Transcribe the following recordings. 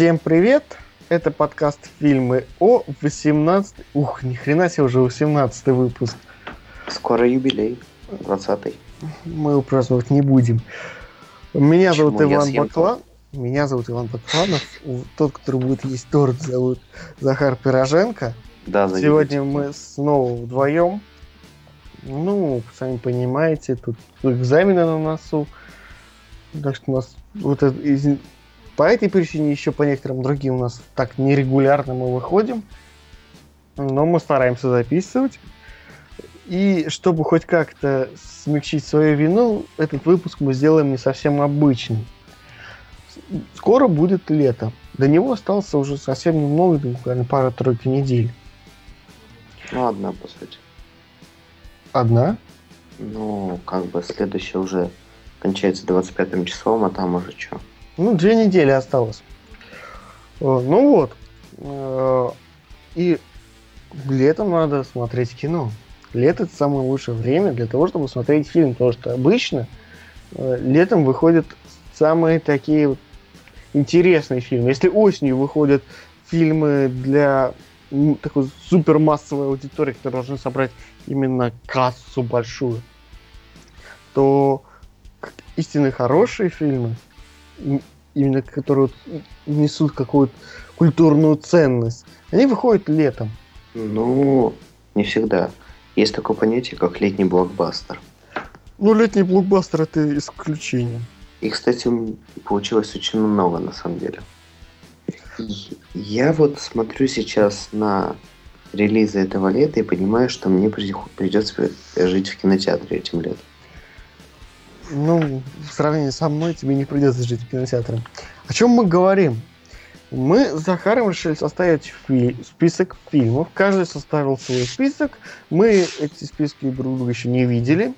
Всем привет! Это подкаст «Фильмы о 18...» Ух, ни хрена себе уже 18 выпуск. Скоро юбилей, 20-й. Мы его праздновать не будем. Меня Почему? зовут Иван Баклан. Меня зовут Иван Бакланов. Тот, который будет есть торт, зовут Захар Пироженко. Да, заебись. Сегодня мы снова вдвоем. Ну, сами понимаете, тут экзамены на носу. Так что у нас вот это по этой причине, еще по некоторым другим у нас так нерегулярно мы выходим. Но мы стараемся записывать. И чтобы хоть как-то смягчить свою вину, этот выпуск мы сделаем не совсем обычный. Скоро будет лето. До него осталось уже совсем немного, буквально пара-тройка недель. Ну, одна, по сути. Одна? Ну, как бы следующая уже кончается 25 числом, а там уже что? Ну, две недели осталось. Э, Ну вот. Э, И летом надо смотреть кино. Лето это самое лучшее время для того, чтобы смотреть фильм. Потому что обычно э, летом выходят самые такие вот интересные фильмы. Если осенью выходят фильмы для такой супермассовой аудитории, которые должны собрать именно кассу большую, то истинно хорошие фильмы, именно которые несут какую-то культурную ценность, они выходят летом. Ну, не всегда. Есть такое понятие, как летний блокбастер. Ну, летний блокбастер это исключение. И, кстати, получилось очень много, на самом деле. Я вот смотрю сейчас на релизы этого лета и понимаю, что мне при- придется жить в кинотеатре этим летом. Ну, в сравнении со мной тебе не придется жить в кинотеатре. О чем мы говорим? Мы с Захаром решили составить фи- список фильмов. Каждый составил свой список. Мы эти списки друг друга еще не видели.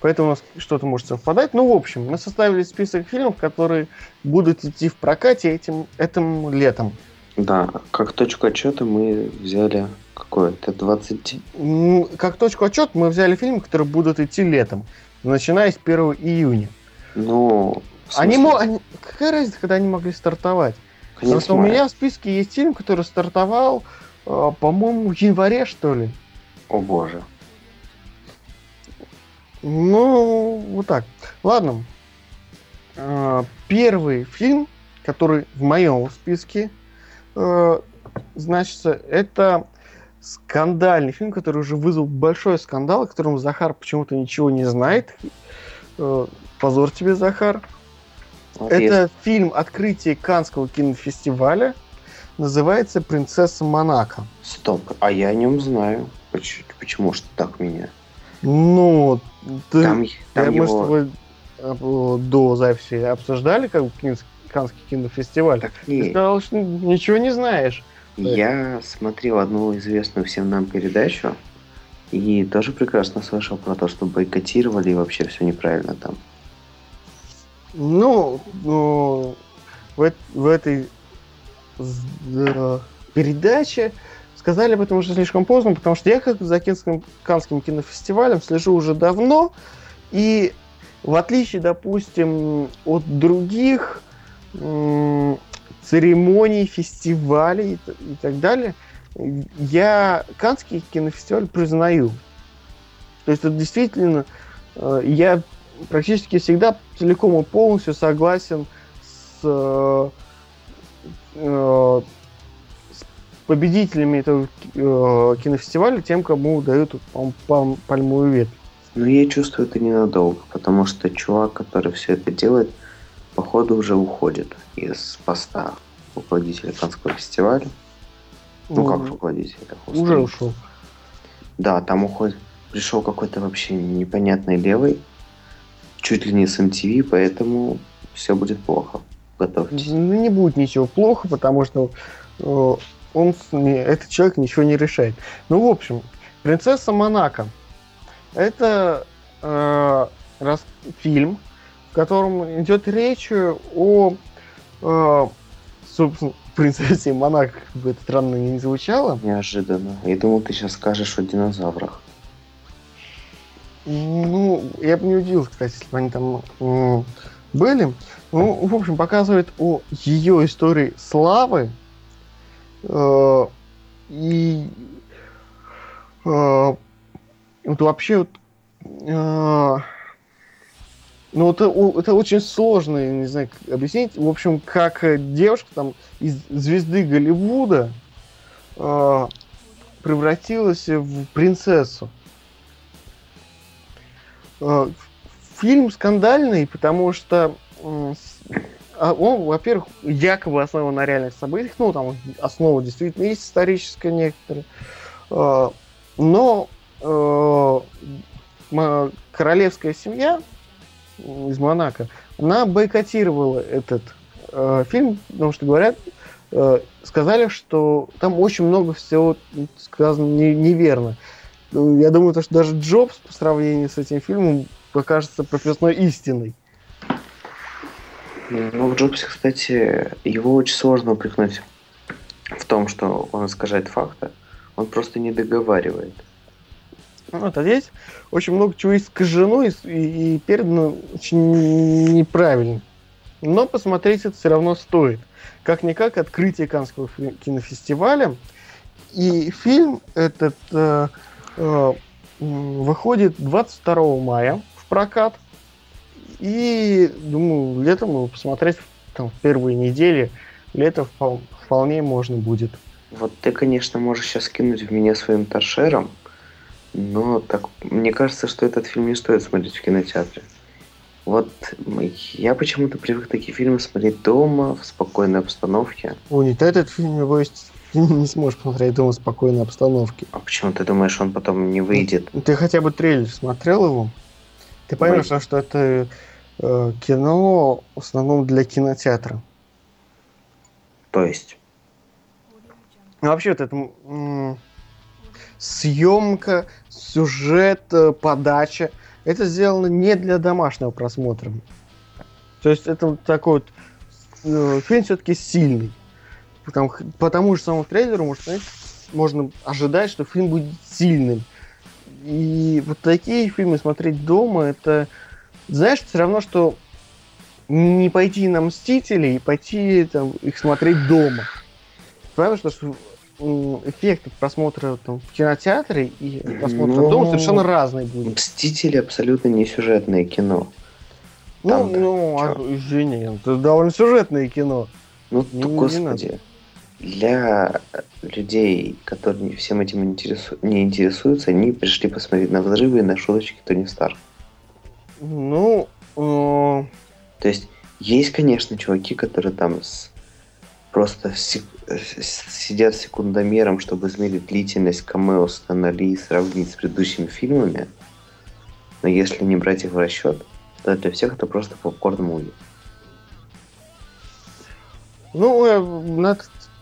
Поэтому у нас что-то может совпадать. Ну, в общем, мы составили список фильмов, которые будут идти в прокате этим, этим летом. Да, как точку отчета мы взяли какое-то 20... М, Как точку отчет мы взяли фильмы, которые будут идти летом, начиная с 1 июня. Ну, Они, мо- Какая разница, когда они могли стартовать? Конец что у меня в списке есть фильм, который стартовал, э, по-моему, в январе, что ли. О боже. Ну, вот так. Ладно. Э, Первый фильм, который в моем списке э, значится, это скандальный фильм, который уже вызвал большой скандал, о котором Захар почему-то ничего не знает. Э, Позор тебе, Захар. Вот Это фильм открытия Канского кинофестиваля. Называется «Принцесса Монако». есть- Стоп, а я о нем знаю. Поч- Почему ж так меня? Ну, ты, Там, я- там с его... тобой э, до записи обсуждали как бы Канский кинофестиваль. Так Ты сказал, что ничего не знаешь. Я смотрел одну известную всем нам передачу и тоже прекрасно слышал про то, что бойкотировали и вообще все неправильно там. Ну, ну, в, в этой з- э, передаче сказали об этом уже слишком поздно, потому что я как за Кинским, Канским кинофестивалем слежу уже давно, и в отличие, допустим, от других церемоний, фестивалей и, так далее, я Канский кинофестиваль признаю. То есть это действительно э, я практически всегда целиком и полностью согласен с, э, с победителями этого э, кинофестиваля, тем, кому дают пальм- пальмовую ветвь. Но я чувствую это ненадолго, потому что чувак, который все это делает, походу уже уходит из поста руководителя Канского фестиваля. Ну, как руководителя? уже ушел. Да, там уходит. Пришел какой-то вообще непонятный левый, чуть ли не с MTV, поэтому все будет плохо. Готовьтесь. Ну, не будет ничего плохо, потому что э, он, этот человек ничего не решает. Ну, в общем, «Принцесса Монако» — это э, рас- фильм, в котором идет речь о, э, собственно, принцессе Монако, как бы это странно не звучало. Неожиданно. Я думал, ты сейчас скажешь о динозаврах. Ну, я бы не удивился, кстати, если бы они там м, были. Ну, в общем, показывает о ее истории славы э, и э, вот вообще вот, э, ну, это, это очень сложно, не знаю, объяснить. В общем, как девушка там из звезды Голливуда э, превратилась в принцессу. Э, фильм скандальный, потому что э, он, во-первых, якобы основан на реальных событиях, ну, там основа действительно есть историческая некоторая, э, но э, королевская семья из Монако, она бойкотировала этот э, фильм, потому что говорят, э, сказали, что там очень много всего сказано не, неверно. Я думаю, то, что даже Джобс по сравнению с этим фильмом покажется прописной истиной. Ну, в Джобсе, кстати, его очень сложно упрекнуть в том, что он искажает факты. Он просто не договаривает. Вот, а здесь очень много чего искажено и, и, передано очень неправильно. Но посмотреть это все равно стоит. Как-никак открытие Канского кинофестиваля. И фильм этот э, э, выходит 22 мая в прокат. И, думаю, летом его посмотреть там, в первые недели лета вполне можно будет. Вот ты, конечно, можешь сейчас кинуть в меня своим торшером, но так мне кажется, что этот фильм не стоит смотреть в кинотеатре. Вот я почему-то привык такие фильмы смотреть дома, в спокойной обстановке. О, нет, этот фильм его есть не сможешь посмотреть дома в спокойной обстановке. А почему ты думаешь, он потом не выйдет? Ты хотя бы трейлер смотрел его? Ты поймешь, Вы... что это э, кино в основном для кинотеатра. То есть? Ну, вообще вот это съемка, сюжет, э, подача, это сделано не для домашнего просмотра. То есть это такой вот э, фильм все-таки сильный. Потому, по тому же самому трейлеру может, знаете, можно ожидать, что фильм будет сильным. И вот такие фильмы смотреть дома, это, знаешь, все равно, что не пойти на Мстителей пойти там, их смотреть дома. Правда, что эффект от просмотра там, в кинотеатре и просмотра Но... дома совершенно разный будет. Мстители абсолютно не сюжетное кино. Ну, ну, а, извини, это довольно сюжетное кино. Ну, не, господи. Не для людей, которые всем этим интересу... не интересуются, они пришли посмотреть на взрывы и на шуточки Тони Старк. Ну, э... то есть есть, конечно, чуваки, которые там с... просто сек... сидят секундомером, чтобы измерить длительность камео Стана Ли и сравнить с предыдущими фильмами. Но если не брать их в расчет, то для всех это просто попкорн муви. Ну, э, на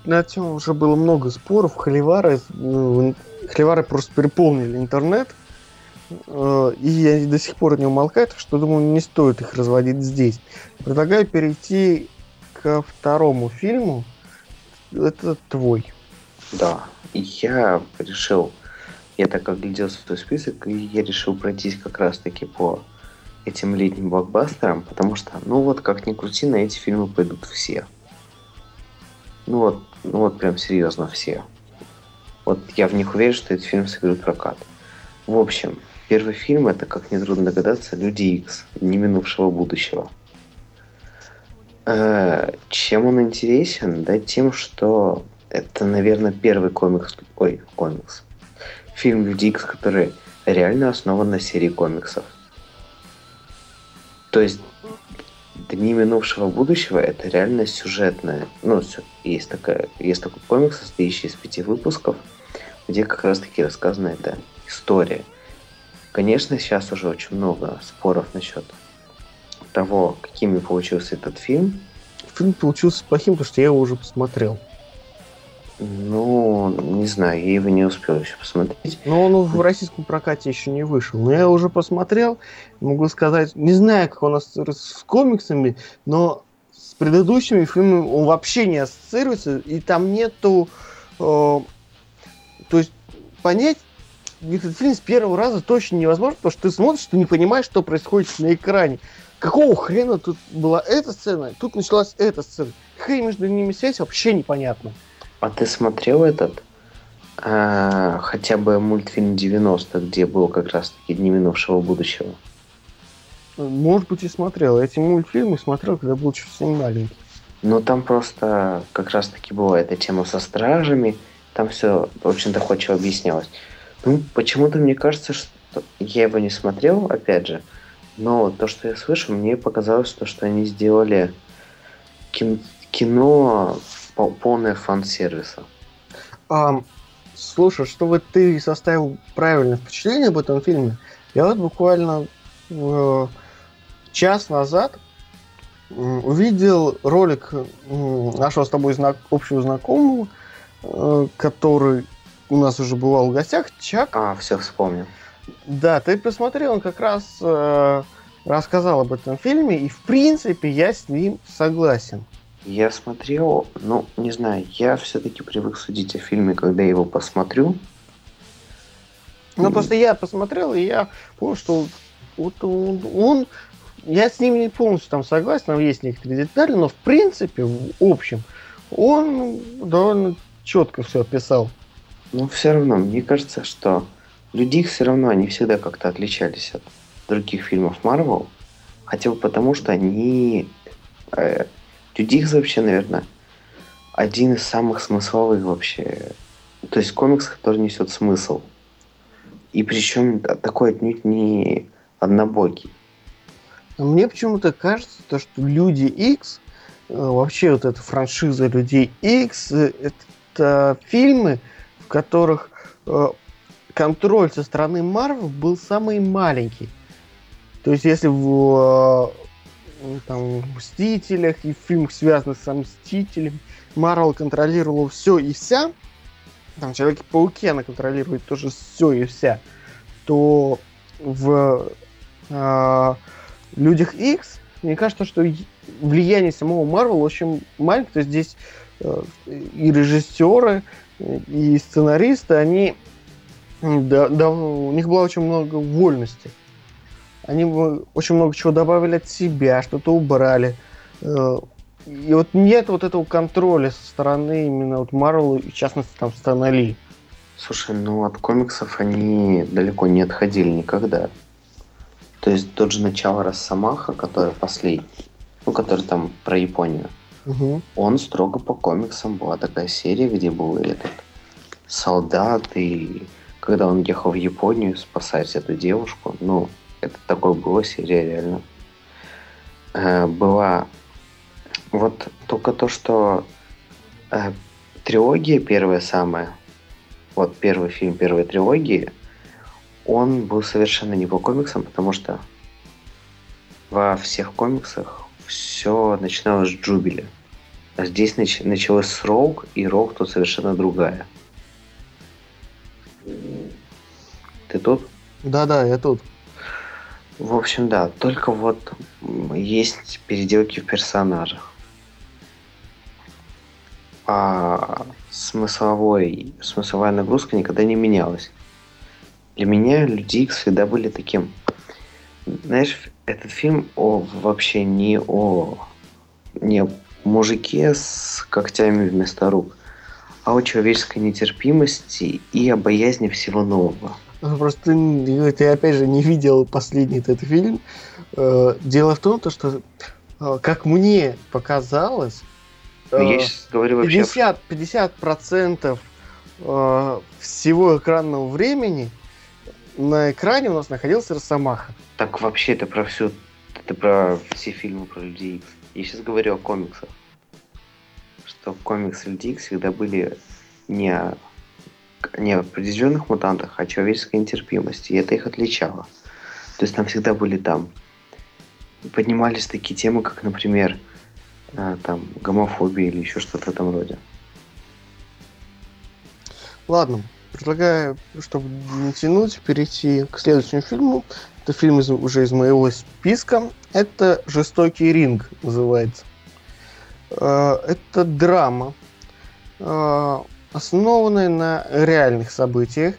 на тему уже было много споров. Холивары, ну, холивары просто переполнили интернет. Э, и они до сих пор не умолкают, что, думаю, не стоит их разводить здесь. Предлагаю перейти ко второму фильму. Это твой. Да, я решил, я так оглядел свой список, и я решил пройтись как раз-таки по этим летним блокбастерам, потому что, ну вот, как ни крути, на эти фильмы пойдут все. Ну вот, ну вот прям серьезно все. Вот я в них уверен, что этот фильм соберет прокат. В общем, первый фильм это, как нетрудно догадаться, Люди Икс, не минувшего будущего. Э, чем он интересен? Да тем, что это, наверное, первый комикс, ой, комикс, фильм Люди Икс, который реально основан на серии комиксов. То есть Дни минувшего будущего это реально сюжетное. Ну, есть, такая, есть такой комикс, состоящий из пяти выпусков, где как раз таки рассказана эта история. Конечно, сейчас уже очень много споров насчет того, какими получился этот фильм. Фильм получился плохим, потому что я его уже посмотрел. Ну, не знаю, я его не успел еще посмотреть. Но он в российском прокате еще не вышел. Но я уже посмотрел, могу сказать, не знаю, как он ассоциируется с комиксами, но с предыдущими фильмами он вообще не ассоциируется, и там нету... Э, то есть понять этот фильм с первого раза точно невозможно, потому что ты смотришь, ты не понимаешь, что происходит на экране. Какого хрена тут была эта сцена, тут началась эта сцена. Какая между ними связь, вообще непонятно. А ты смотрел этот а, хотя бы мультфильм 90 где был как раз-таки Дни минувшего будущего? Может быть, и смотрел. Эти мультфильмы смотрел, когда был совсем маленький. Но там просто как раз-таки была эта тема со стражами. Там все очень доходчиво объяснялось. Ну, почему-то мне кажется, что я его не смотрел, опять же. Но то, что я слышу, мне показалось то, что они сделали кин- кино полное фан-сервиса. А, слушай, чтобы ты составил правильное впечатление об этом фильме, я вот буквально э, час назад увидел ролик нашего с тобой знак, общего знакомого, э, который у нас уже бывал в гостях, Чак. А, все вспомнил. Да, ты посмотрел, он как раз э, рассказал об этом фильме, и в принципе я с ним согласен. Я смотрел, ну, не знаю, я все-таки привык судить о фильме, когда я его посмотрю. Ну, просто я посмотрел, и я понял, что вот он, он я с ним не полностью там согласен, там есть некоторые детали, но в принципе, в общем, он довольно четко все описал. Но все равно, мне кажется, что Люди их все равно, они всегда как-то отличались от других фильмов Марвел. Хотя бы потому, что они... Э, Люди их вообще, наверное, один из самых смысловых вообще. То есть комикс, который несет смысл. И причем такой отнюдь не однобокий. Мне почему-то кажется, то, что Люди X, э, вообще вот эта франшиза Людей X, э, это фильмы, в которых э, контроль со стороны Марвел был самый маленький. То есть, если в э, там, Мстителях и в фильмах, связанных с Мстителем, Марвел контролировал все и вся, там Человеке-пауке она контролирует тоже все и вся, то в э, Людях X, мне кажется, что влияние самого Марвел очень маленькое. То есть здесь э, и режиссеры, и сценаристы, они да, да, у них было очень много вольности. Они очень много чего добавили от себя, что-то убрали. Э, и вот нет вот этого контроля со стороны именно вот Марвел, и в частности там Стэна Ли. Слушай, ну от комиксов они далеко не отходили никогда. То есть тот же начало Росомаха, который последний, ну, который там про Японию, угу. он строго по комиксам была такая серия, где был этот солдат и когда он ехал в Японию спасать эту девушку, ну, это такое было серия реально. Э, была вот только то, что э, трилогия первая самая, вот первый фильм первой трилогии, он был совершенно не по комиксам, потому что во всех комиксах все начиналось с Джубили. А здесь нач- началось с Роук, и Роук тут совершенно другая. Ты тут? Да-да, я тут. В общем, да, только вот есть переделки в персонажах. А смысловой, смысловая нагрузка никогда не менялась. Для меня Люди Икс всегда были таким... Знаешь, этот фильм о, вообще не о не о мужике с когтями вместо рук, о человеческой нетерпимости и о боязни всего нового. Просто ты, ты опять же не видел последний этот фильм. Э, дело в том, то, что, э, как мне показалось, ну, я сейчас говорю вообще... 50, 50% всего экранного времени на экране у нас находился Росомаха. Так вообще это про всю... Это про все фильмы про Людей. Я сейчас говорю о комиксах. Что комиксы Людей Икс всегда были не не в определенных мутантах, а человеческой нетерпимости. И это их отличало. То есть там всегда были там поднимались такие темы, как, например, э, там гомофобия или еще что-то в этом роде. Ладно, предлагаю, чтобы не тянуть, перейти к следующему фильму. Это фильм из, уже из моего списка. Это «Жестокий ринг» называется. Э, это драма э, основанная на реальных событиях,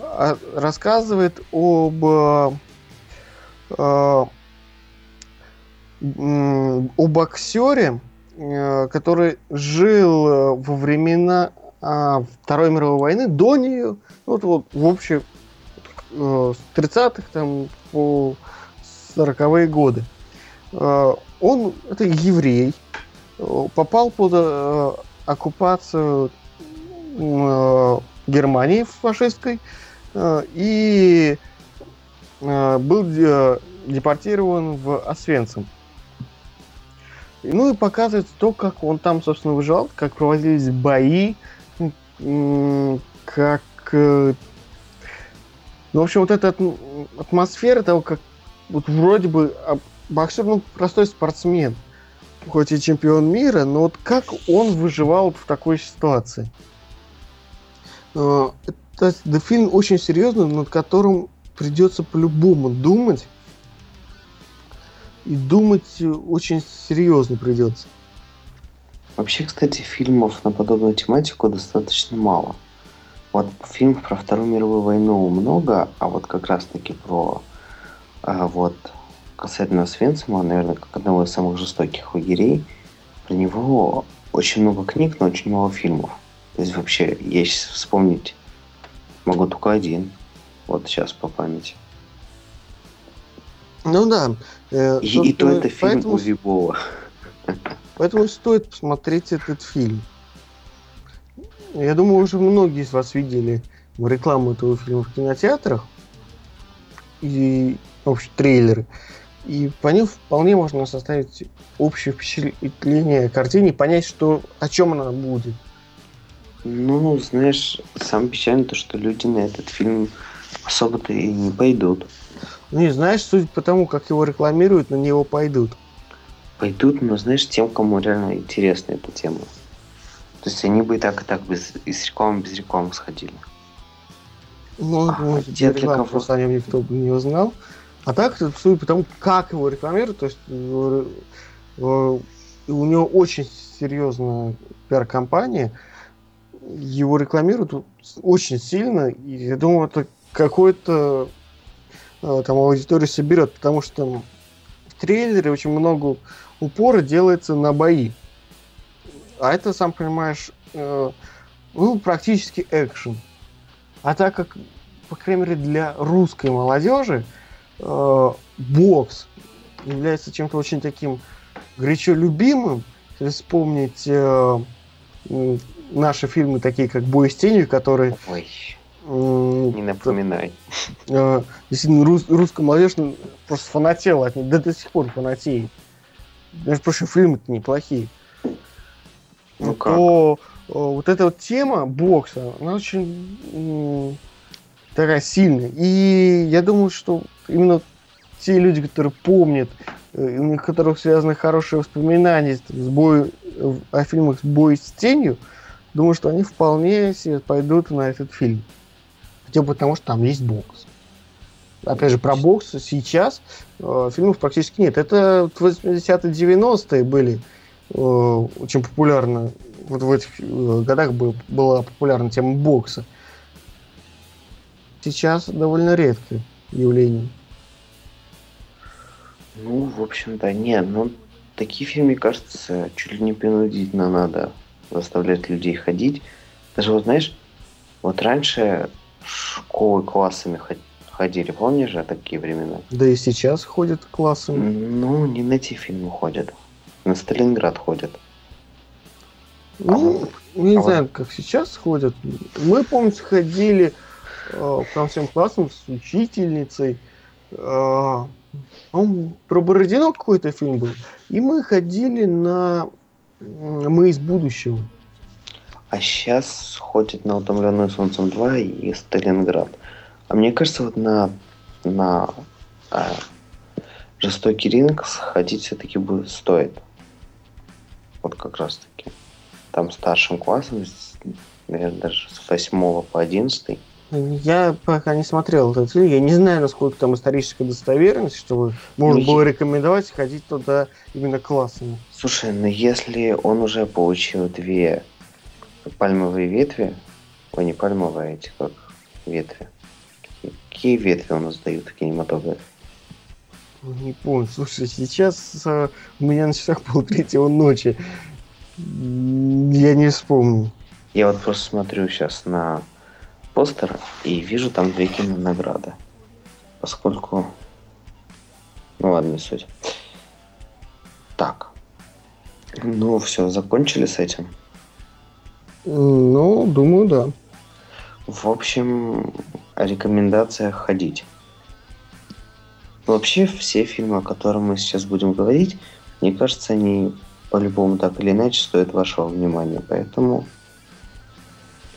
а, рассказывает об э, о боксере, который жил во времена Второй мировой войны, до нее, вот, вот в общем, с 30-х там, по 40-е годы. Он, это еврей, попал под э, оккупацию э, Германии фашистской э, и э, был э, депортирован в Освенцим. Ну и показывает то, как он там, собственно, выживал, как проводились бои, как... э, Ну, в общем, вот эта атм- атмосфера того, как вот вроде бы а, боксер, ну, простой спортсмен, хоть и чемпион мира, но вот как он выживал в такой ситуации. Э, Это да, фильм очень серьезный, над которым придется по-любому думать. И думать очень серьезно придется. Вообще, кстати, фильмов на подобную тематику достаточно мало. Вот фильмов про Вторую мировую войну много, а вот как раз-таки про а, вот касательно Свенцима, наверное, как одного из самых жестоких лагерей, про него очень много книг, но очень мало фильмов. То есть вообще, я сейчас вспомнить могу только один. Вот сейчас по памяти. Ну да. э, И, и то собственно, это фильм поэтому, Уви Бола. поэтому стоит посмотреть этот фильм. Я думаю, уже многие из вас видели рекламу этого фильма в кинотеатрах и в общем, трейлеры. И по ним вполне можно составить общее впечатление картине понять, что, о чем она будет. Ну, знаешь, самое печальное то, что люди на этот фильм особо-то и не пойдут. Ну, не знаешь, судя по тому, как его рекламируют, на него пойдут. Пойдут, но знаешь, тем, кому реально интересна эта тема. То есть они бы и так, и так без, и с рекламы, без рекламы сходили. Ну, А, может, для кого- просто о нем никто бы не узнал. А так, судя по тому, как его рекламируют, то есть э, э, у него очень серьезная пиар-компания, его рекламируют очень сильно, и я думаю, это какой-то э, там аудиторию соберет, потому что в трейлере очень много упора делается на бои. А это, сам понимаешь, ну, практически экшен. А так как, по крайней мере, для русской молодежи бокс является чем-то очень таким горячо любимым, если вспомнить э, наши фильмы, такие как «Бой с тенью», которые Ой, м, не напоминай. э, действительно рус- русская молодежь ну, просто фанатела от них, да до сих пор фанатеет. Между прочим, фильмы-то неплохие. Ну как? то э, вот эта вот тема бокса, она очень м, такая сильная. И я думаю, что именно те люди, которые помнят, э, у которых связаны хорошие воспоминания с, бой, о фильмах с бой с тенью, думаю, что они вполне себе пойдут на этот фильм. Хотя бы потому, что там есть бокс. Опять же, про бокс сейчас э, фильмов практически нет. Это вот 80-е, 90-е были э, очень популярно. Вот в этих э, годах бы- была популярна тема бокса. Сейчас довольно редкое явление. Ну, в общем-то, нет, ну, такие фильмы, кажется, чуть ли не принудительно надо заставлять людей ходить. Даже вот, знаешь, вот раньше школы классами ход- ходили, помнишь же такие времена? Да и сейчас ходят классами. Ну, не на те фильмы ходят. На Сталинград ходят. Ну, не а вот- знаю, как сейчас ходят. Мы, помню, ходили э, прям всем классом с учительницей. Э, по-моему, про Бородино какой-то фильм был. И мы ходили на «Мы из будущего». А сейчас ходят на «Утомленную солнцем 2» и «Сталинград». А мне кажется, вот на, на а, «Жестокий ринг» сходить все-таки будет стоит. Вот как раз-таки. Там старшим классом, наверное, даже с 8 по 11 Я пока не смотрел этот фильм. Я не знаю, насколько там историческая достоверность, чтобы можно Ну, было я- рекомендовать ходить туда именно классами. Слушай, ну если он уже получил две пальмовые ветви, ой, не пальмовые, а эти как ветви. Какие, ветви у нас дают в кинематографе? Не помню. Слушай, сейчас э, у меня на часах полтретьего ночи. Я не вспомню. Я вот просто смотрю сейчас на постер и вижу там две кинонаграды. Поскольку... Ну ладно, не суть. Так. Ну все, закончили с этим. Ну, думаю, да. В общем, о рекомендациях ходить. Вообще, все фильмы, о которых мы сейчас будем говорить, мне кажется, они по-любому так или иначе стоят вашего внимания. Поэтому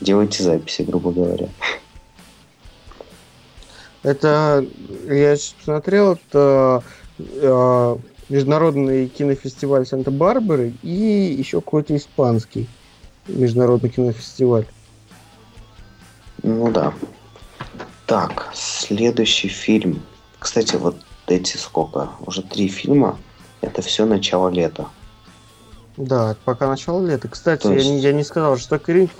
делайте записи, грубо говоря. Это, я смотрел, это э, международный кинофестиваль Санта-Барбары и еще какой-то испанский международный кинофестиваль. Ну да. Так, следующий фильм. Кстати, вот эти сколько? Уже три фильма. Это все начало лета. Да, пока начало лета. Кстати, То есть- я, не, я не сказал, что Крик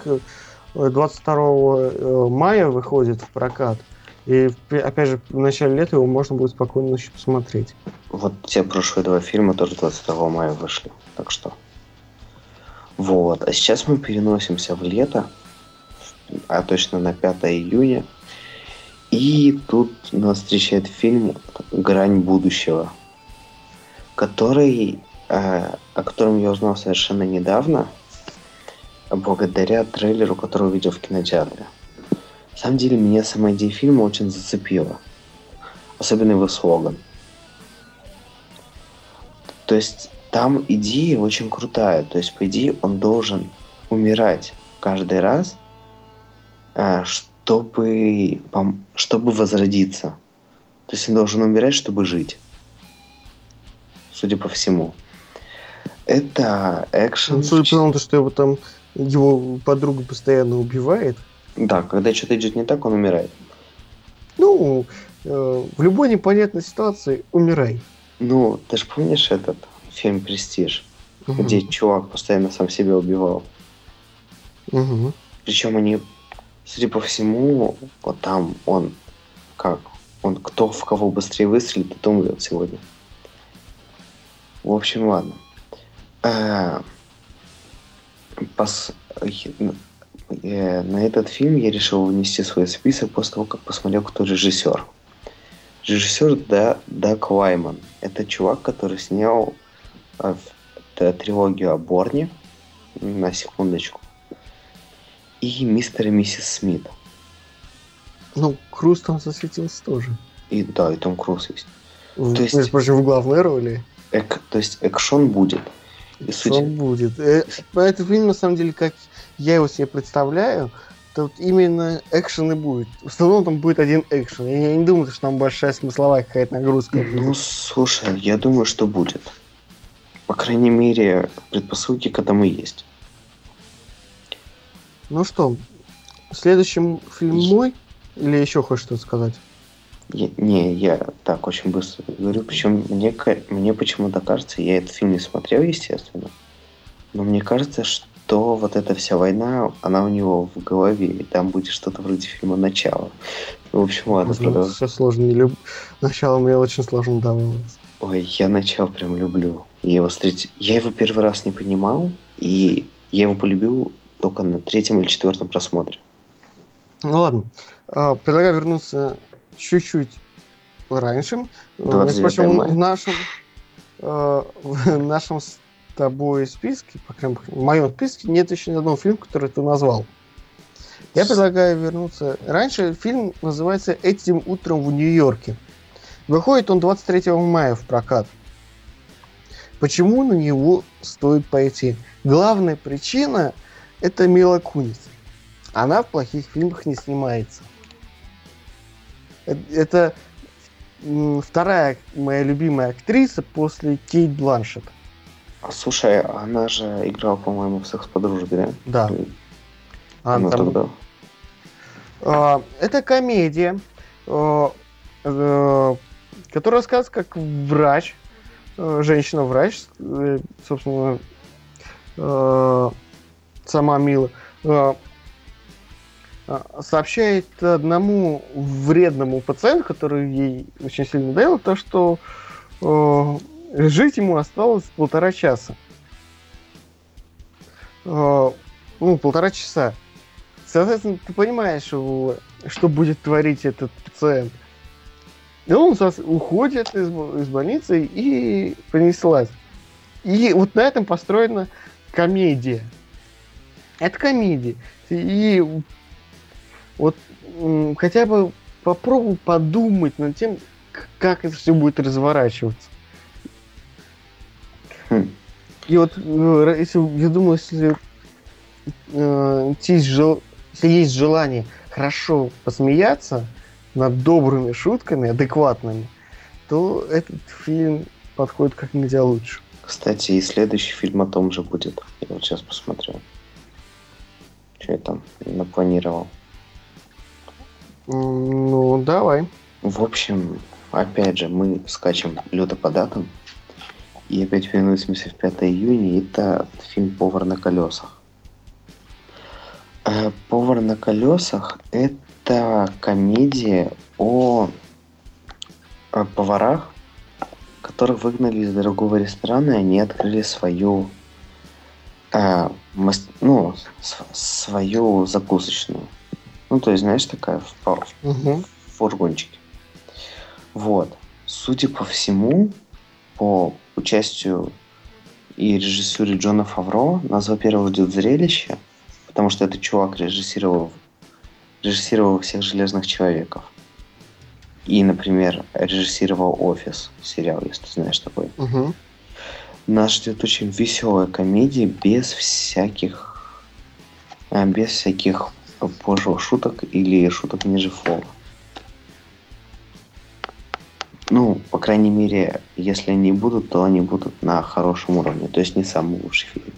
22 э, мая выходит в прокат. И опять же, в начале лета его можно будет спокойно еще посмотреть. Вот те прошлые два фильма тоже 22 мая вышли. Так что. Вот. А сейчас мы переносимся в лето. А точно на 5 июня. И тут нас встречает фильм «Грань будущего», который, э, о котором я узнал совершенно недавно, благодаря трейлеру, который увидел в кинотеатре. На самом деле, меня сама идея фильма очень зацепила. Особенно его слоган. То есть там идея очень крутая. То есть, по идее, он должен умирать каждый раз, а, чтобы, чтобы возродиться. То есть он должен умирать, чтобы жить. Судя по всему. Это экшен. Ну, Судя по тому, что его там его подруга постоянно убивает. Да, когда что-то идет не так, он умирает. Ну, э, в любой непонятной ситуации умирай. Ну, ты же помнишь этот фильм «Престиж», Мгм. где чувак постоянно сам себя убивал? Мгм. Причем они, судя по всему, вот там он как? Он кто в кого быстрее выстрелит, тот умрет сегодня. В общем, ладно. Э, пос- э, На этот фильм я решил внести свой список после того, как посмотрел, кто режиссер. Режиссер да, Даг Лайман. Это чувак, который снял э, т- трилогию о Борне, на секундочку, и мистер и миссис Смит. Ну, Круз там засветился тоже. И да, и Том Круз есть. В- То есть- Между прочим, в главной роли. Эк- то есть экшон будет. И Что будет. Э, Этот фильм, на самом деле, как я его себе представляю, то вот именно экшен и будет. В основном там будет один экшен. Я не думаю, что там большая смысловая какая-то нагрузка. Ну, слушай, я думаю, что будет. По крайней мере, предпосылки к этому есть. Ну что, следующий фильм мой? Или еще хочешь что-то сказать? Я- не, я так очень быстро говорю. Причем мне, мне почему-то кажется, я этот фильм не смотрел, естественно, но мне кажется, что вот эта вся война, она у него в голове, и там будет что-то вроде фильма «Начало». В общем, ладно, продолжим. Все сложно. Не. Начало мне очень сложно давалось. Ой, я начал прям люблю. Я его, встреч... я его первый раз не понимал, и я его полюбил только на третьем или четвертом просмотре. Ну ладно. А, Предлагаю вернуться чуть-чуть раньше. Между 29 прочим, в нашем, э, в нашем с тобой списке, по крайней мере, в моем списке нет еще ни одного фильма, который ты назвал. Я предлагаю вернуться раньше. Фильм называется «Этим утром в Нью-Йорке». Выходит он 23 мая в прокат. Почему на него стоит пойти? Главная причина – это Мила Кунис. Она в плохих фильмах не снимается. Э- Это вторая моя любимая актриса после Кейт Бланшет. А, слушай, она же играла, по-моему, в «Секс по дружбе», да? Да. Она Ну, там- тогда... А, Это комедия, а, э, которая рассказывает, как врач, э, женщина-врач, э, собственно, э, сама Мила, э, сообщает одному вредному пациенту, который ей очень сильно надоел, то, что э, жить ему осталось полтора часа. Э, ну, полтора часа. Соответственно, ты понимаешь, что, что будет творить этот пациент. И он уходит из, из больницы и понеслась. И вот на этом построена комедия. Это комедия. И вот хотя бы попробуй подумать над тем, как это все будет разворачиваться. Хм. И вот, э, если, я думаю, если, э, есть жел- если есть желание хорошо посмеяться над добрыми шутками, адекватными, то этот фильм подходит как нельзя лучше. Кстати, и следующий фильм о том же будет. Я вот сейчас посмотрю. Что я там напланировал. Ну, давай. В общем, опять же, мы скачем люто по датам. И опять переносимся в 5 июня. Это фильм «Повар на колесах». Э, «Повар на колесах» — это комедия о, о поварах, которых выгнали из дорогого ресторана, и они открыли свою, э, мас- ну, с- свою закусочную. Ну, то есть, знаешь, такая в, Мгм. в фургончике. Вот. Судя по всему, по участию и режиссуре Джона Фавро, нас, во-первых, ждет зрелище, потому что этот чувак режиссировал, режиссировал всех железных человеков. И, например, режиссировал Офис сериал, если ты знаешь такой. Мгм. Нас ждет очень веселая комедия без всяких а, без всяких э, пошлых шуток или шуток ниже фола. Ну, по крайней мере, если они будут, то они будут на хорошем уровне, то есть не самый лучший фильм.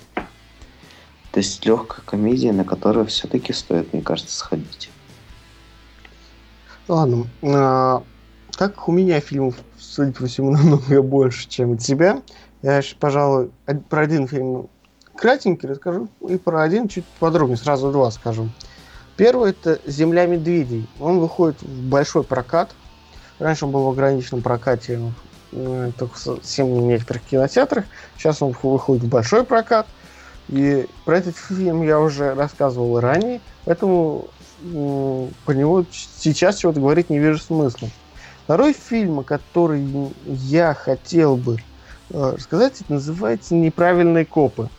То есть легкая комедия, на которую все-таки стоит, мне кажется, сходить. Ладно. а, так у меня фильмов, судя по всему, намного больше, чем у тебя, я, пожалуй, про один фильм кратенький расскажу, и про один чуть подробнее, сразу два скажу. Первый это «Земля медведей». Он выходит в большой прокат. Раньше он был в ограниченном прокате э, только в совсем некоторых кинотеатрах. Сейчас он выходит в большой прокат. И про этот фильм я уже рассказывал ранее, поэтому м, про него сейчас чего-то говорить не вижу смысла. Второй фильм, который я хотел бы э, рассказать, называется «Неправильные копы».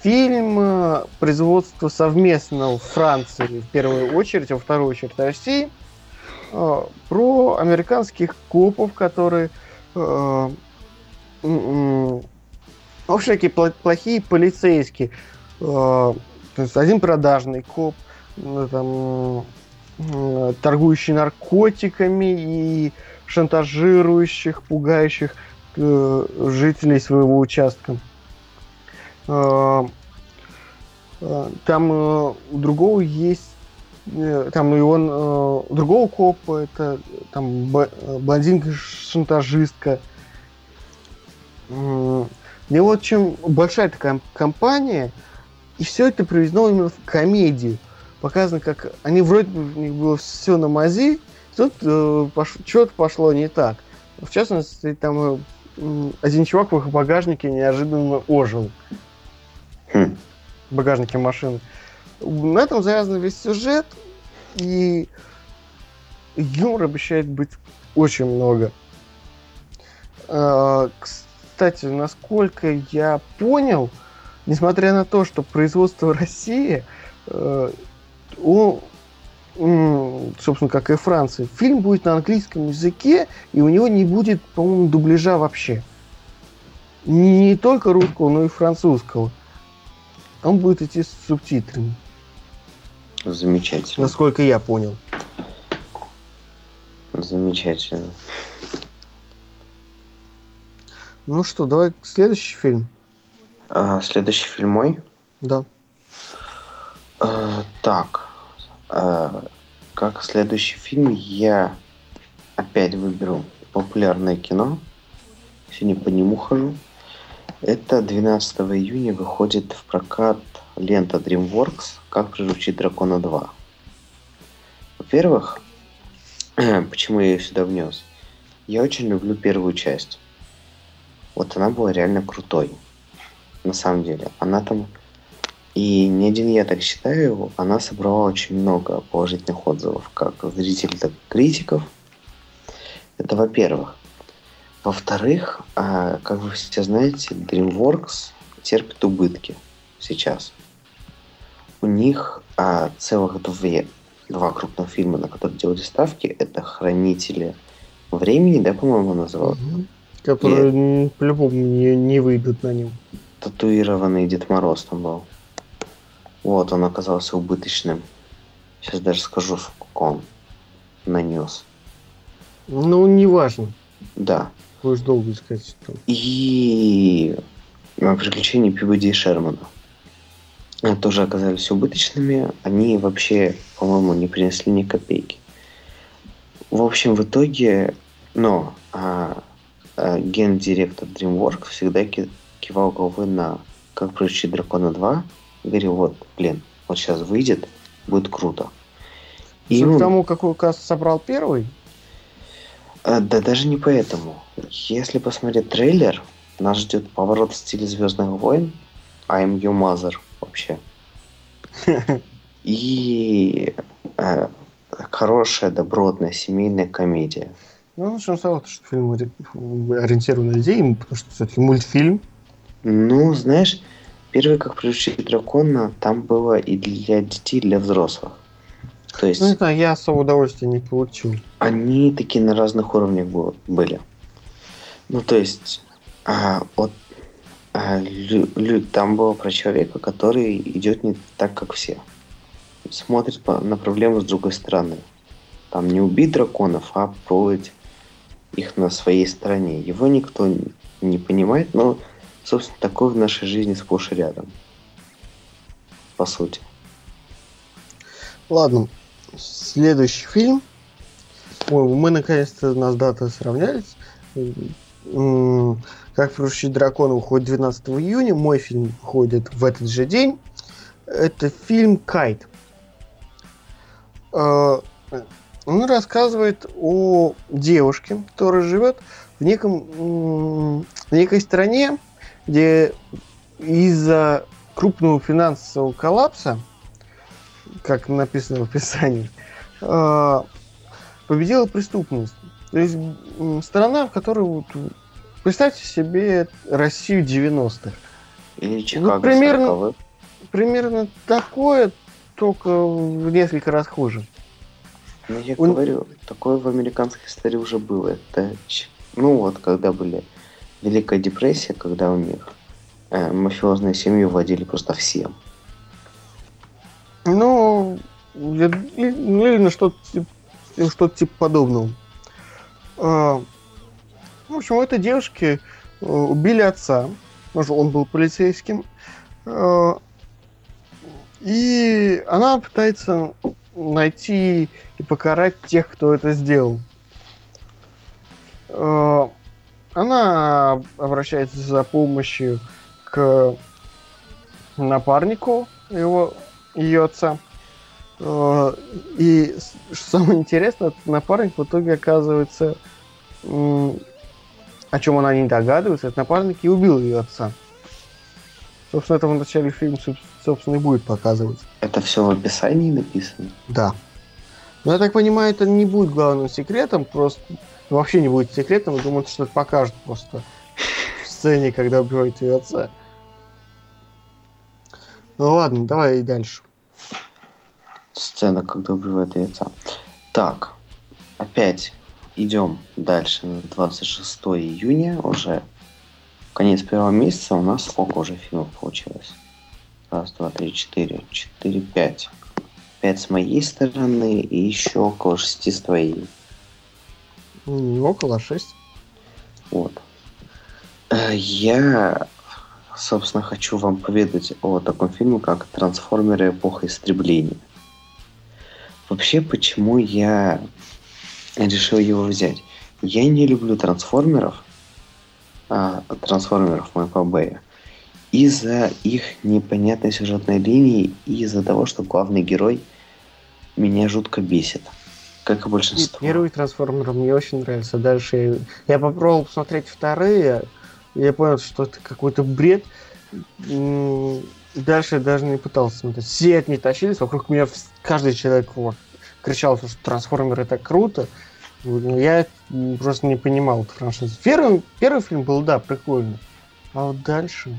Фильм э, производства совместного в Франции в первую очередь, а во вторую очередь России, э, про американских копов, которые э, м, м, в общем, такие пла- плохие полицейские. Э, То есть один продажный коп, там, э, торгующий наркотиками и шантажирующих, пугающих э, жителей своего участка. Э, э, Там э, у другого есть э, там и он э, другого копа это там блондинка-шантажистка. Мне вот чем большая такая компания, и все это приведено именно в комедию. Показано, как они вроде бы у них было все на мази, тут э, что-то пошло не так. В частности, там э, один чувак в их багажнике неожиданно ожил Хм. багажнике машины. На этом завязан весь сюжет, и юмор обещает быть очень много. А, Кстати, насколько я понял, несмотря на то, что производство России, э, он, м, собственно, как и Франция, фильм будет на английском языке, и у него не будет, по-моему, дубляжа вообще. Не только русского, но и французского. Он будет идти с субтитрами, Замечательно. насколько я понял. Замечательно. Ну что, давай следующий фильм. А, следующий фильм мой. Да. Э, так, э, как следующий фильм я опять выберу популярное кино. Сегодня по нему хожу. Это 12 июня выходит в прокат лента DreamWorks «Как приручить дракона 2». Во-первых, почему я ее сюда внес? я очень люблю первую часть. Вот она была реально крутой. На самом деле. Она там... И не один я так считаю, она собрала очень много положительных отзывов, как зрителей, так и критиков. Это во-первых. Во-вторых, а, как вы все знаете, DreamWorks терпит убытки сейчас. У них а, целых две, два крупных фильма, на которые делали ставки, это «Хранители времени», да, по-моему, называют? Которые м, по-любому не, не выйдут на нем. Татуированный Дед Мороз там был. Вот, он оказался убыточным. Сейчас даже скажу, сколько он нанес. Ну, неважно. Да. Будешь долго искать. что. И приключения Пибоди и Шермана. э, Тоже оказались убыточными. Они вообще, по-моему, не принесли ни копейки. В общем, в итоге, но а, а, гендиректор DreamWorks всегда ки- кивал головой на «Как приручить дракона 2» и говорил, вот, блин, вот сейчас выйдет, будет круто. И Судя по он- тому, какой каст собрал первый, Да даже не поэтому. Если посмотреть трейлер, нас ждет поворот в стиле Звездных войн. I'm your mother вообще. И э, хорошая, добротная семейная комедия. ну, начнем с того, что фильм ори- ориентирован на детей, потому что все-таки мультфильм. Ну, знаешь, первый, как приручить дракона, там было и для детей, и для взрослых. То есть Ну, не знаю, я особо удовольствия не получил. они такие на разных уровнях были. Ну, то есть, а, вот а, лю- лю- там было про человека, который идет не так, как все. Смотрит по- на проблему с другой стороны. Там не убить драконов, а попробовать их на своей стороне. Его никто не понимает, но, собственно, такое в нашей жизни сплошь и рядом. По сути. Ладно, следующий фильм. Ой, мы наконец-то нас даты сравнялись. Как приручить дракона уходит 12 июня. Мой фильм выходит в этот же день. Это фильм Кайт. Э, Он рассказывает о девушке, которая живет в неком в некой стране, где из-за крупного финансового коллапса как написано в описании, э, победила преступность. То есть страна, в которой вот, представьте себе Россию 90-х. Или Чикаго примерно- 40-х. Примерно такое, только в несколько раз хуже. Ну, я Он- говорю, такое в американской истории уже было. Это, ну вот, когда были Великая депрессия, когда у них э, мафиозные семьи владели просто всем. Или что-то что-то типа подобного. А, В общем, у этой девушки э, убили отца, потому что он был полицейским. А, И она пытается найти и покарать тех, кто это сделал. А, Она обращается за помощью к напарнику его ее отца. Э, И что самое интересное, этот напарник в итоге оказывается, о чем она не догадывается, этот напарник и убил ее отца. Собственно, это в начале фильма, соб- собственно, и будет показывать. Это все в описании написано. Да. Но я так понимаю, это не будет главным секретом, просто вообще не будет секретом, я думаю, что это покажут просто в сцене, когда убивают ее отца. Ну ладно, давай и дальше. Сцена, когда убивают яйца. Так, опять идем дальше на 26 июня, уже конец первого месяца, у нас сколько уже фильмов получилось? Раз, два, три, четыре, четыре, пять. Пять с моей стороны и еще около шести с твоей. М, Около 6. Вот. Э, Я, собственно, хочу вам поведать о таком фильме, как «Трансформеры. Эпоха истребления». Вообще, почему я решил его взять? Я не люблю трансформеров, а, трансформеров Бэя, из-за их непонятной сюжетной линии и из-за того, что главный герой меня жутко бесит. Как и большинство. первый трансформер мне очень нравится. Дальше я, попробовал посмотреть вторые. Я понял, что это какой-то бред. Дальше я даже не пытался смотреть. Все от них тащились. Вокруг меня каждый человек вот, кричал, что трансформеры это круто. Я просто не понимал эту франшизу. Первый, первый фильм был, да, прикольный. А вот дальше...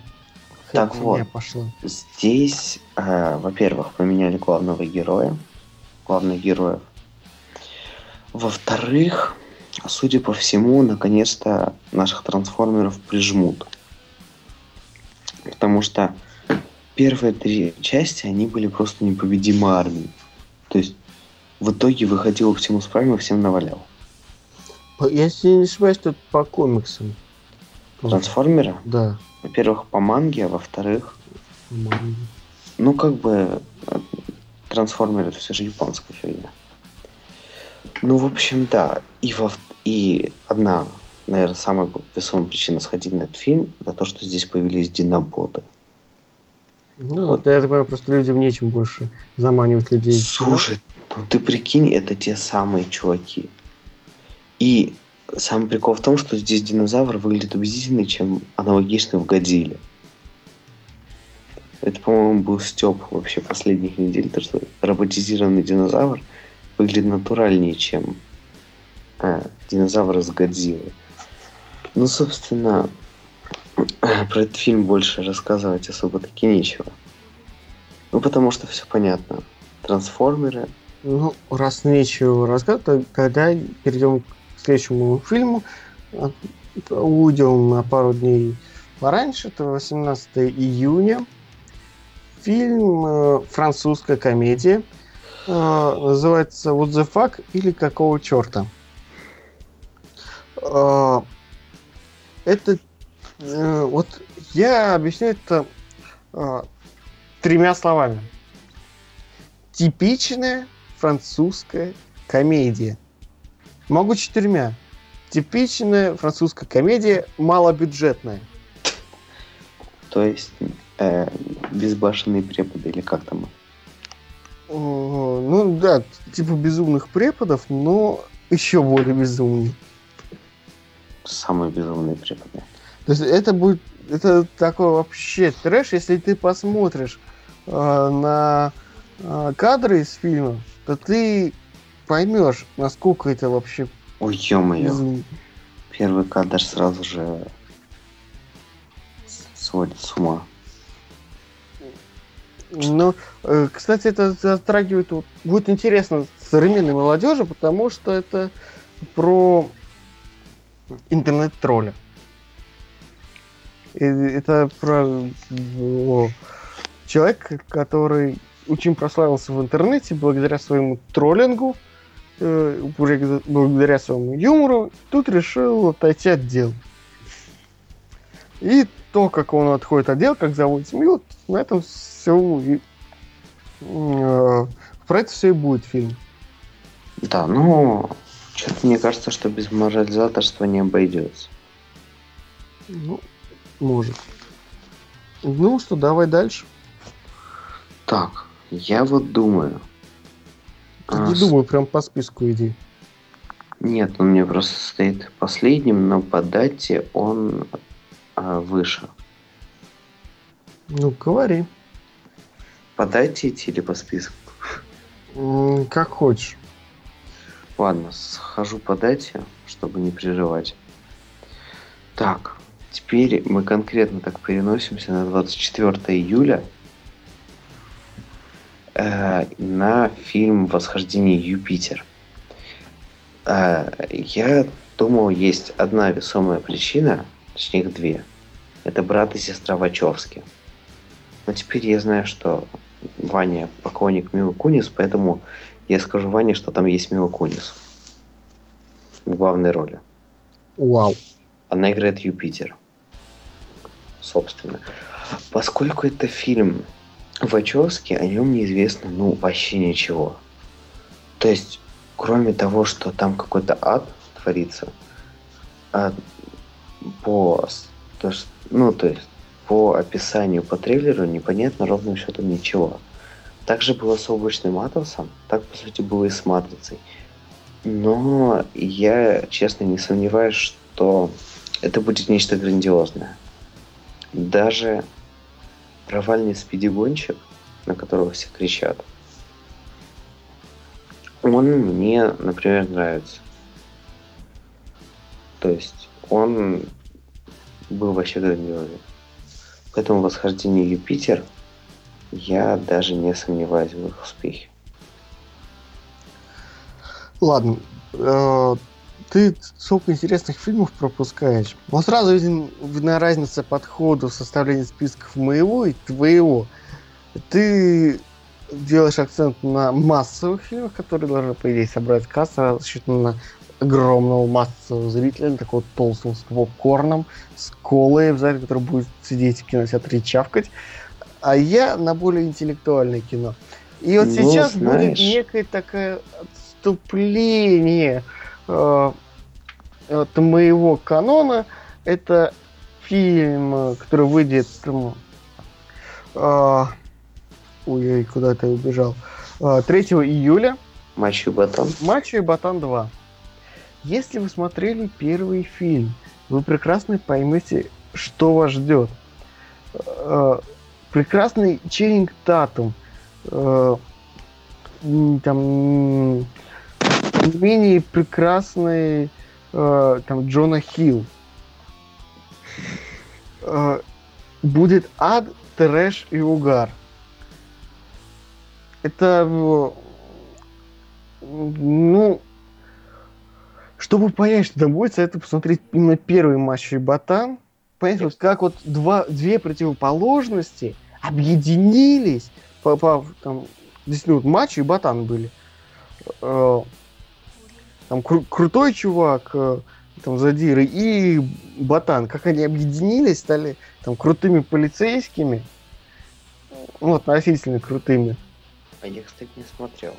Так вот. пошла. Здесь, э, во-первых, поменяли главного героя, главных героев. Во-вторых, судя по всему, наконец-то наших трансформеров прижмут. Потому что первые три части, они были просто непобедимой армией. То есть в итоге выходил Оптимус Прайм и всем навалял. Если не ошибаюсь, это по комиксам. Трансформеры, Да. во-первых, по манге, а во-вторых. Ну, как бы, трансформеры это все же японская фигня. Ну, в общем, да. И, во, и одна, наверное, самая весомая причина сходить на этот фильм, это то, что здесь появились диноботы. Ну, вот я так понимаю, просто людям нечем больше заманивать людей. Слушай, ну ты прикинь, это те самые чуваки. И самый прикол в том, что здесь динозавр выглядит убедительнее, чем аналогичный в Годзилле. Это, по-моему, был стёб вообще последних недель, то, что роботизированный динозавр выглядит натуральнее, чем э, динозавр из Годзиллы. Ну, собственно, про этот фильм больше рассказывать особо таки нечего. Ну, потому что все понятно. Трансформеры, Ну, раз нечего рассказывать, то тогда перейдем к следующему фильму. Уйдем на пару дней пораньше, это 18 июня. Фильм э, французская комедия. Э, называется What the fuck или какого черта. Э, это э, вот я объясню это э, тремя словами. Типичная французская комедия. Могу четырьмя. Типичная французская комедия, малобюджетная. то есть э, безбашенные преподы, или как там? Ну да, типа безумных преподов, но еще более безумный. Самые безумные преподы. То есть это будет, это такой вообще трэш, если ты посмотришь э, на э, кадры из фильма, то ты поймешь, насколько это вообще Ой, ё-моё. Первый кадр сразу же сводит с ума. Ну, э, кстати, это затрагивает, будет интересно современной молодежи, потому что это про интернет-тролля. Это про о, человека, который очень прославился в интернете благодаря своему троллингу, э, благодаря своему юмору, тут решил отойти от дел. И то, как он отходит от дел, как зовут семью, на этом все и, э, про это все и будет фильм. Да, ну, мне кажется, что без морализаторства не обойдется. Ну, может. Ну что, давай дальше. Так, я вот думаю. а, Не с- думаю, прям по списку иди. Нет, он мне просто стоит последним, но по дате он а, выше. Ну, говори. По дате идти или по списку? М, Как хочешь. Ладно, схожу по дате, чтобы не переживать. Так, теперь мы конкретно так переносимся на 24 июля э, на фильм «Восхождение Юпитер». Э, я думал, есть одна весомая причина, точнее их две. Это брат и сестра Вачовски. Но теперь я знаю, что Ваня поклонник Милы Кунис, поэтому я скажу Ване, что там есть Мила Кунис в главной роли. Вау. Она играет Юпитер. Собственно. Поскольку это фильм Вачовски, о нем неизвестно, ну, вообще ничего. То есть, кроме того, что там какой-то ад творится, а по, то, есть, ну, то есть, по описанию, по трейлеру непонятно ровным счетом ничего. Так же было с облачным атласом, так, по сути, было и с Матрицей. Но я, честно, не сомневаюсь, что это будет нечто грандиозное. Даже провальный спидигончик, на которого все кричат, он мне, например, нравится. То есть он был вообще грандиозен. Поэтому восхождение Юпитер я даже не сомневаюсь в их успехе. Ладно, э, ты столько интересных фильмов пропускаешь. Но сразу видна разница подхода в составлении списков моего и твоего. Ты делаешь акцент на массовых фильмах, которые должны, по идее, собрать кассу, рассчитана на огромного массового зрителя, такого толстого с попкорном, с колой в зале, который будет сидеть в кинотеатре и чавкать. А я на более интеллектуальное кино. И вот ну, сейчас знаешь... будет некое такое отступление от моего канона. Это фильм, который выйдет там, э, ой, куда ты убежал, э, 3 июля. Мачо и Батан. Мачо и Батан 2. Если вы смотрели первый фильм, вы прекрасно поймете, что вас ждет. Э, прекрасный Ченнинг Татум. Э, там менее прекрасный э, там Джона Хилл. Будет ад, трэш и угар. Это ну, чтобы понять, что там будет, это посмотреть именно первый матч Ботан, понять, вот как вот два, две противоположности объединились, по, по, там, действительно, вот матч и Ботан были. Э, там кру- крутой чувак, э, там Задиры и Ботан, как они объединились, стали там крутыми полицейскими, ну, относительно крутыми. А я, кстати, не смотрел.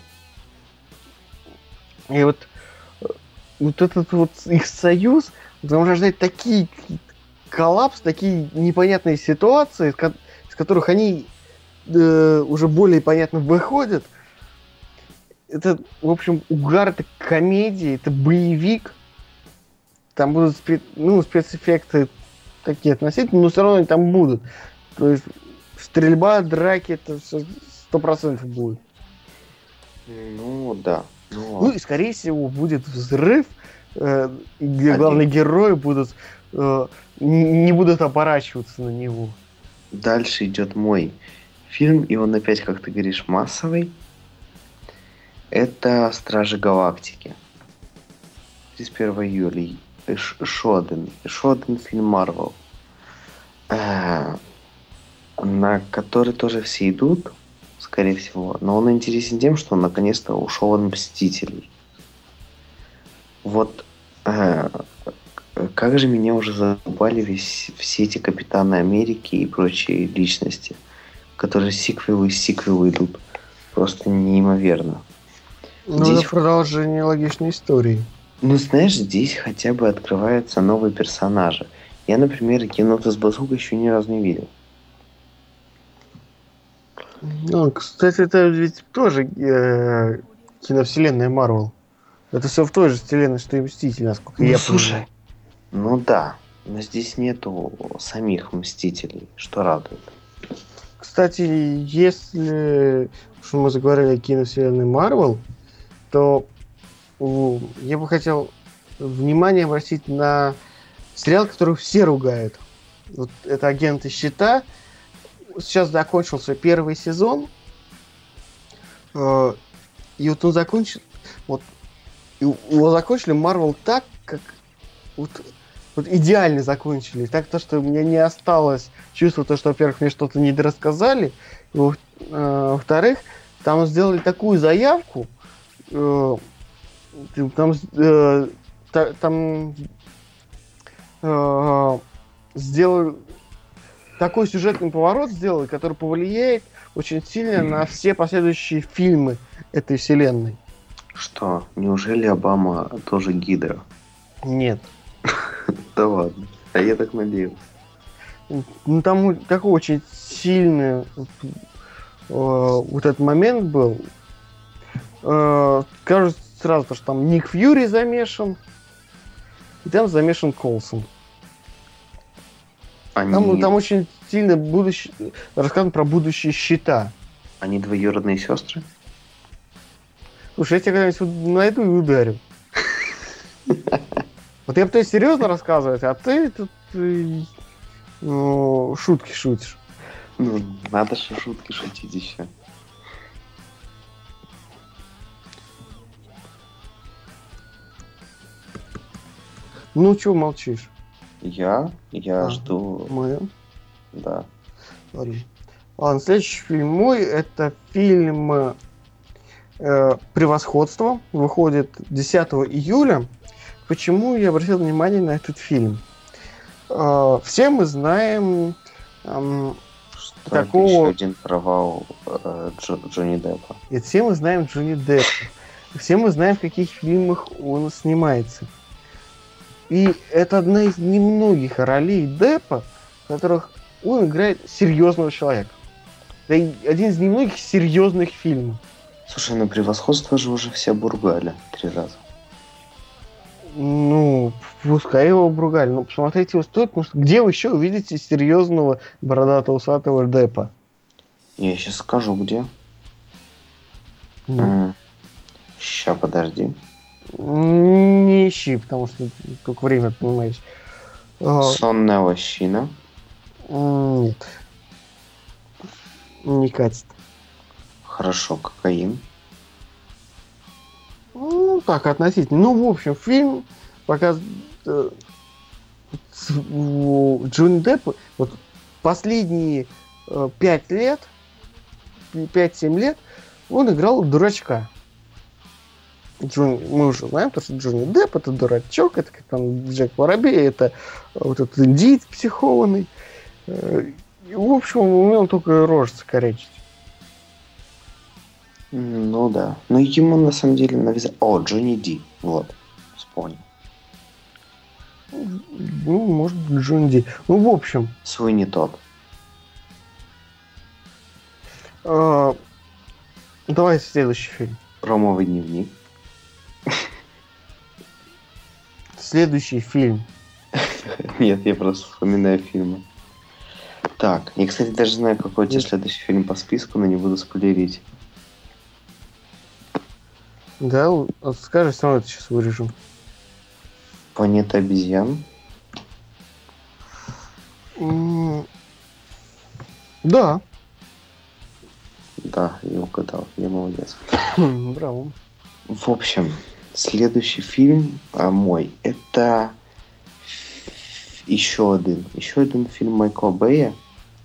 И вот вот этот вот их союз, там рождать такие коллапс, такие непонятные ситуации, из которых они э, уже более понятно выходят. Это, в общем, угар, это комедия, это боевик. Там будут спе- ну, спецэффекты такие относительно, но все равно они там будут. То есть стрельба, драки, это все сто процентов будет. Ну да. Ну, ну и, скорее всего, будет взрыв, э, где главные герои будут э, не будут оборачиваться на него. Дальше идет мой фильм, и он опять, как ты говоришь, массовый. Это Стражи Галактики. 31 июля. Шоден. Шоден фильм Марвел. Э, на который тоже все идут скорее всего. Но он интересен тем, что он наконец-то ушел от Мстителей. Вот э, как же меня уже задолбали весь, все эти Капитаны Америки и прочие личности, которые сиквелы и сиквелы идут. Просто неимоверно. Ну, здесь... это продолжение логичной истории. Ну, знаешь, здесь хотя бы открываются новые персонажи. Я, например, кино с базука еще ни разу не видел. Ну, кстати, это ведь тоже э, киновселенная Марвел. Это все в той же вселенной, что и Мстители, насколько ну, я слушай, понимаю. Ну да, но здесь нету самих Мстителей, что радует. Кстати, если что мы заговорили о киновселенной Марвел, то я бы хотел внимание обратить на сериал, который все ругают. Вот это агенты щита сейчас закончился первый сезон, э, и вот он закончил, вот его закончили Марвел так, как вот, вот идеально закончили. Так то, что у меня не осталось чувства, то, что, во-первых, мне что-то не дорассказали, э, во-вторых, там сделали такую заявку, там, э, та, там э, сделали такой сюжетный поворот сделали, который повлияет очень сильно на все последующие фильмы этой вселенной. Что? Неужели Обама тоже Гидра? Нет. Да ладно. А я так надеюсь. Ну там такой очень сильный э, вот этот момент был. Э, кажется, сразу, потому что там Ник Фьюри замешан, и там замешан Колсон. Они, Там, там очень сильно будущее, рассказано про будущие счета. они двоюродные сестры? Слушай, я тебя когда-нибудь найду и ударю. Вот я пытаюсь серьезно рассказывать, а ты тут э, ну, шутки шутишь. Ну, надо же шутки шутить еще. Ну, чего молчишь? Я? Я А. жду, Мы. да. Ладно. Ладно, следующий фильм мой это фильм э, Превосходство. Выходит 10 июля. Почему я обратил внимание на этот фильм? Э, все мы знаем эм, Что это еще один провал э, Джо- Джонни Деппа. и все мы знаем Джонни Деппа. Все мы знаем, в каких фильмах он снимается. И это одна из немногих ролей Деппа, в которых он играет серьезного человека. Это и один из немногих серьезных фильмов. Слушай, ну превосходство же уже все бургали три раза. Ну, пускай его обругали, но посмотреть его стоит, потому что где вы еще увидите серьезного бородатого усатого Деппа? Я сейчас скажу, где. Ну, Ща, подожди. Не ищи, потому что только время, понимаешь. А, Сонная лощина. Нет. Не катит. Хорошо, кокаин. Ну, так, относительно. Ну, в общем, фильм показывает э, Джонни Деппа вот последние э, пять лет, 5-7 лет, он играл дурачка. Джонни, мы уже знаем, то, что Джонни Депп это дурачок, это как там Джек Воробей, это вот этот индиец психованный. Э, и, в общем, умел только рожица корячить. Ну да. Но ему на самом деле навязали... О, Джонни Ди. Вот. Вспомнил. Ну, может, Джонни Ди. Ну, в общем, Свой не тот. э, давай следующий фильм. Ромовый дневник. Следующий фильм. Нет, я просто вспоминаю фильмы. Так, я, кстати, даже знаю, какой у тебя следующий фильм по списку, но не буду спойлерить. Да, скажи, все равно это сейчас вырежем. Планета обезьян. Да, Да, я угадал, я молодец. браво. В общем, следующий фильм а, мой это еще один, еще один фильм Майкла Бэя.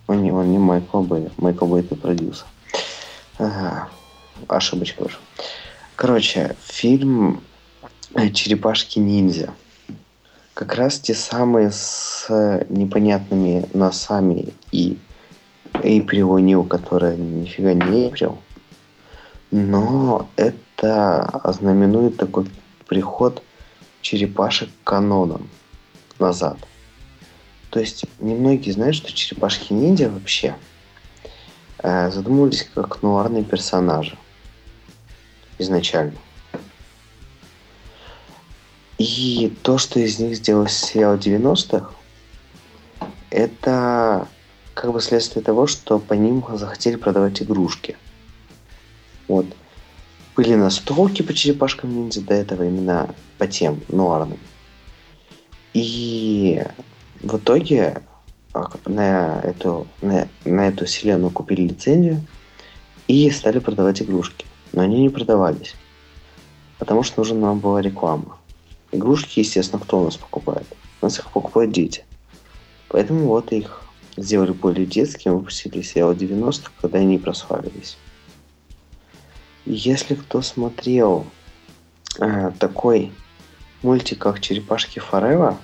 Он не, он не Майкла Бэя. Майкл Бэй это продюсер. Ага, ошибочка уже. Короче, фильм Черепашки-ниндзя. Как раз те самые с э, непонятными носами и Эйприл Нил, которая нифига не Эйприл. Но это ознаменует такой приход черепашек к канонам назад. То есть немногие знают, что черепашки ниндзя вообще э, задумывались как нуарные персонажи изначально. И то, что из них сделал сериал 90-х, это как бы следствие того, что по ним захотели продавать игрушки. Вот. Были настолки по черепашкам ниндзя до этого именно по тем нуарным. И в итоге а, на эту, на, на эту вселенную купили лицензию и стали продавать игрушки. Но они не продавались. Потому что нужна нам была реклама. Игрушки, естественно, кто у нас покупает? У нас их покупают дети. Поэтому вот их сделали более детскими, выпустили сериал 90-х, когда они прославились. Если кто смотрел э, такой мультик, как Черепашки Форева,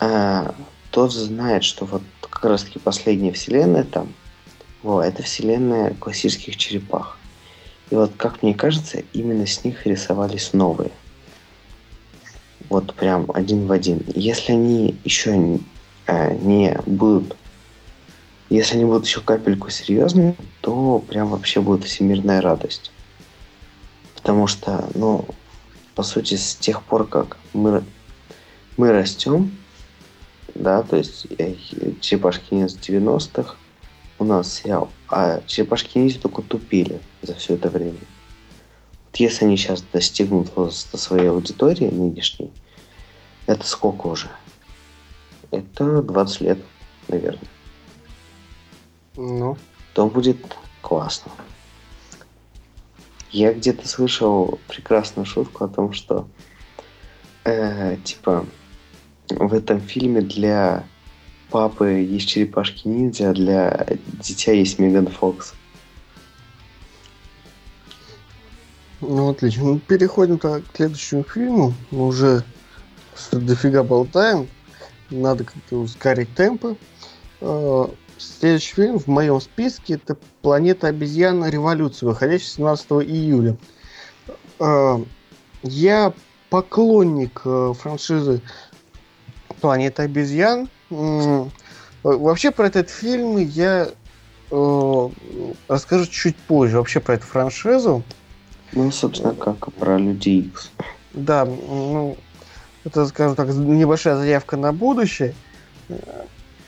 э, тот знает, что вот как раз таки последняя вселенная там, во, это вселенная классических черепах. И вот, как мне кажется, именно с них рисовались новые. Вот прям один в один. Если они еще не, э, не будут если они будут еще капельку серьезными, то прям вообще будет всемирная радость. Потому что, ну, по сути, с тех пор, как мы, мы растем, да, то есть э, черепашки ниндзя 90-х, у нас сериал, а черепашки ниндзя только тупили за все это время. Вот если они сейчас достигнут возраста своей аудитории нынешней, это сколько уже? Это 20 лет, наверное. Ну, То будет классно. Я где-то слышал прекрасную шутку о том, что э, типа в этом фильме для папы есть черепашки ниндзя, а для дитя есть Меган Фокс. ну отлично. Ну, переходим к следующему фильму. Мы уже дофига болтаем. Надо как-то ускорить темпы. Следующий фильм в моем списке это «Планета обезьян. Революция», выходящий 17 июля. Э, Я поклонник э, франшизы «Планета обезьян». Вообще про этот фильм я э, расскажу чуть позже. Вообще про эту франшизу. Ну, собственно, как про Людей Икс. Да, ну, это, скажем так, небольшая заявка на будущее.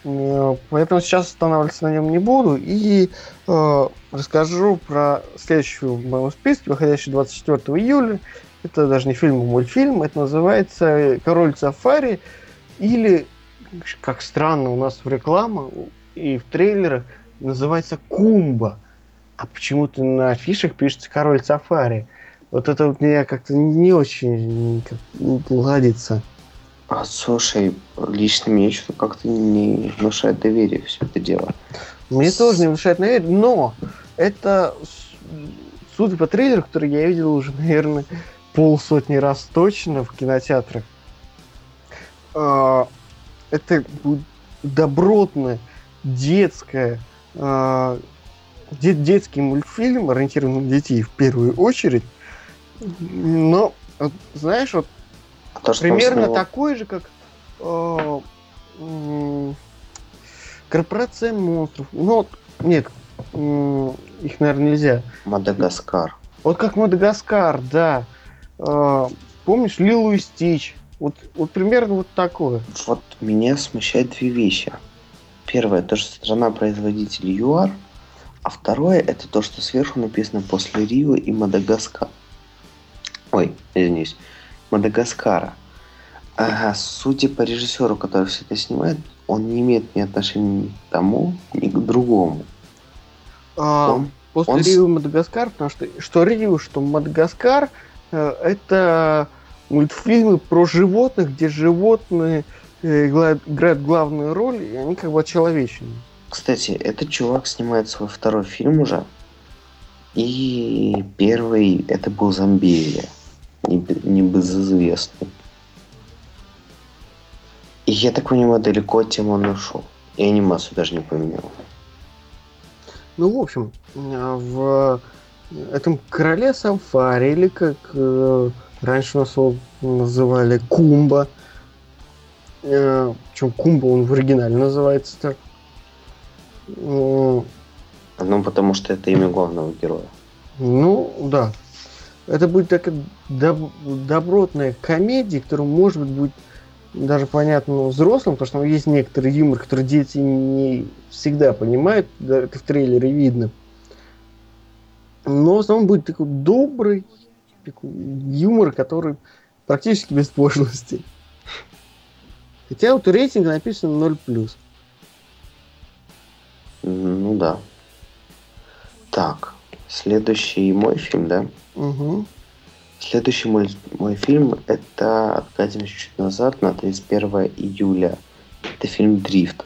Э, Поэтому сейчас останавливаться на нем не буду. И э, расскажу про следующий фильм в моем списке, выходящий 24 июля. Это даже не фильм, а мультфильм. Это называется «Король сафари» или, как странно у нас в рекламе и в трейлерах, называется «Кумба». А почему-то на афишах пишется «Король сафари». Вот это вот меня как-то не очень ладится. А, слушай, лично мне что-то как-то не внушает доверие все это дело. Мне тоже не внушает доверие, но это, с- судя по трейлеру, который я видел уже, наверное, полсотни раз точно в кинотеатрах, а, это будет добротная, детская, а, де- детский мультфильм, ориентированный на детей в первую очередь, но, вот, знаешь, вот то, примерно такой же, как э, корпорация монстров. Ну, нет, их, наверное, нельзя. Мадагаскар. Вот как Мадагаскар, да. Э, помнишь, Лилу и Стич? Вот, вот примерно вот такое. Вот меня смущают две вещи. Первое, то, что страна-производитель ЮАР, а второе, это то, что сверху написано после Рио и Мадагаскар. Ой, извиняюсь, Мадагаскара. Ага, судя по режиссеру, который все это снимает, он не имеет ни отношения ни к тому, ни к другому. А, Он- после он Рио Мадагаскар, потому что что Рио, что Мадагаскар, э, это мультфильмы про животных, где животные э, играют главную роль, и они как бы очеловечены. Кстати, этот чувак снимает свой второй фильм уже. И первый это был Зомбирия. Небезызвестный. И я так понимаю, далеко от темы он ушел. И анимацию даже не поменял. Ну, в общем, э, в этом короле Самфари, или как э, раньше нас его называли Кумба. Э, причем Кумба он в оригинале называется так. Э, Ну, потому что это имя главного героя. Ну, да. Это будет такая доб- добротная комедия, которая, может быть, будет даже понятно взрослым, потому что там есть некоторый юмор, который дети не всегда понимают, это в трейлере видно. Но в основном будет такой добрый такой юмор, который практически без пошлости. Хотя вот у рейтинга написано 0+. Ну да. Так, следующий мой фильм, да? Угу. Следующий мой, мой фильм это откатимся чуть назад на 31 июля. Это фильм Дрифт.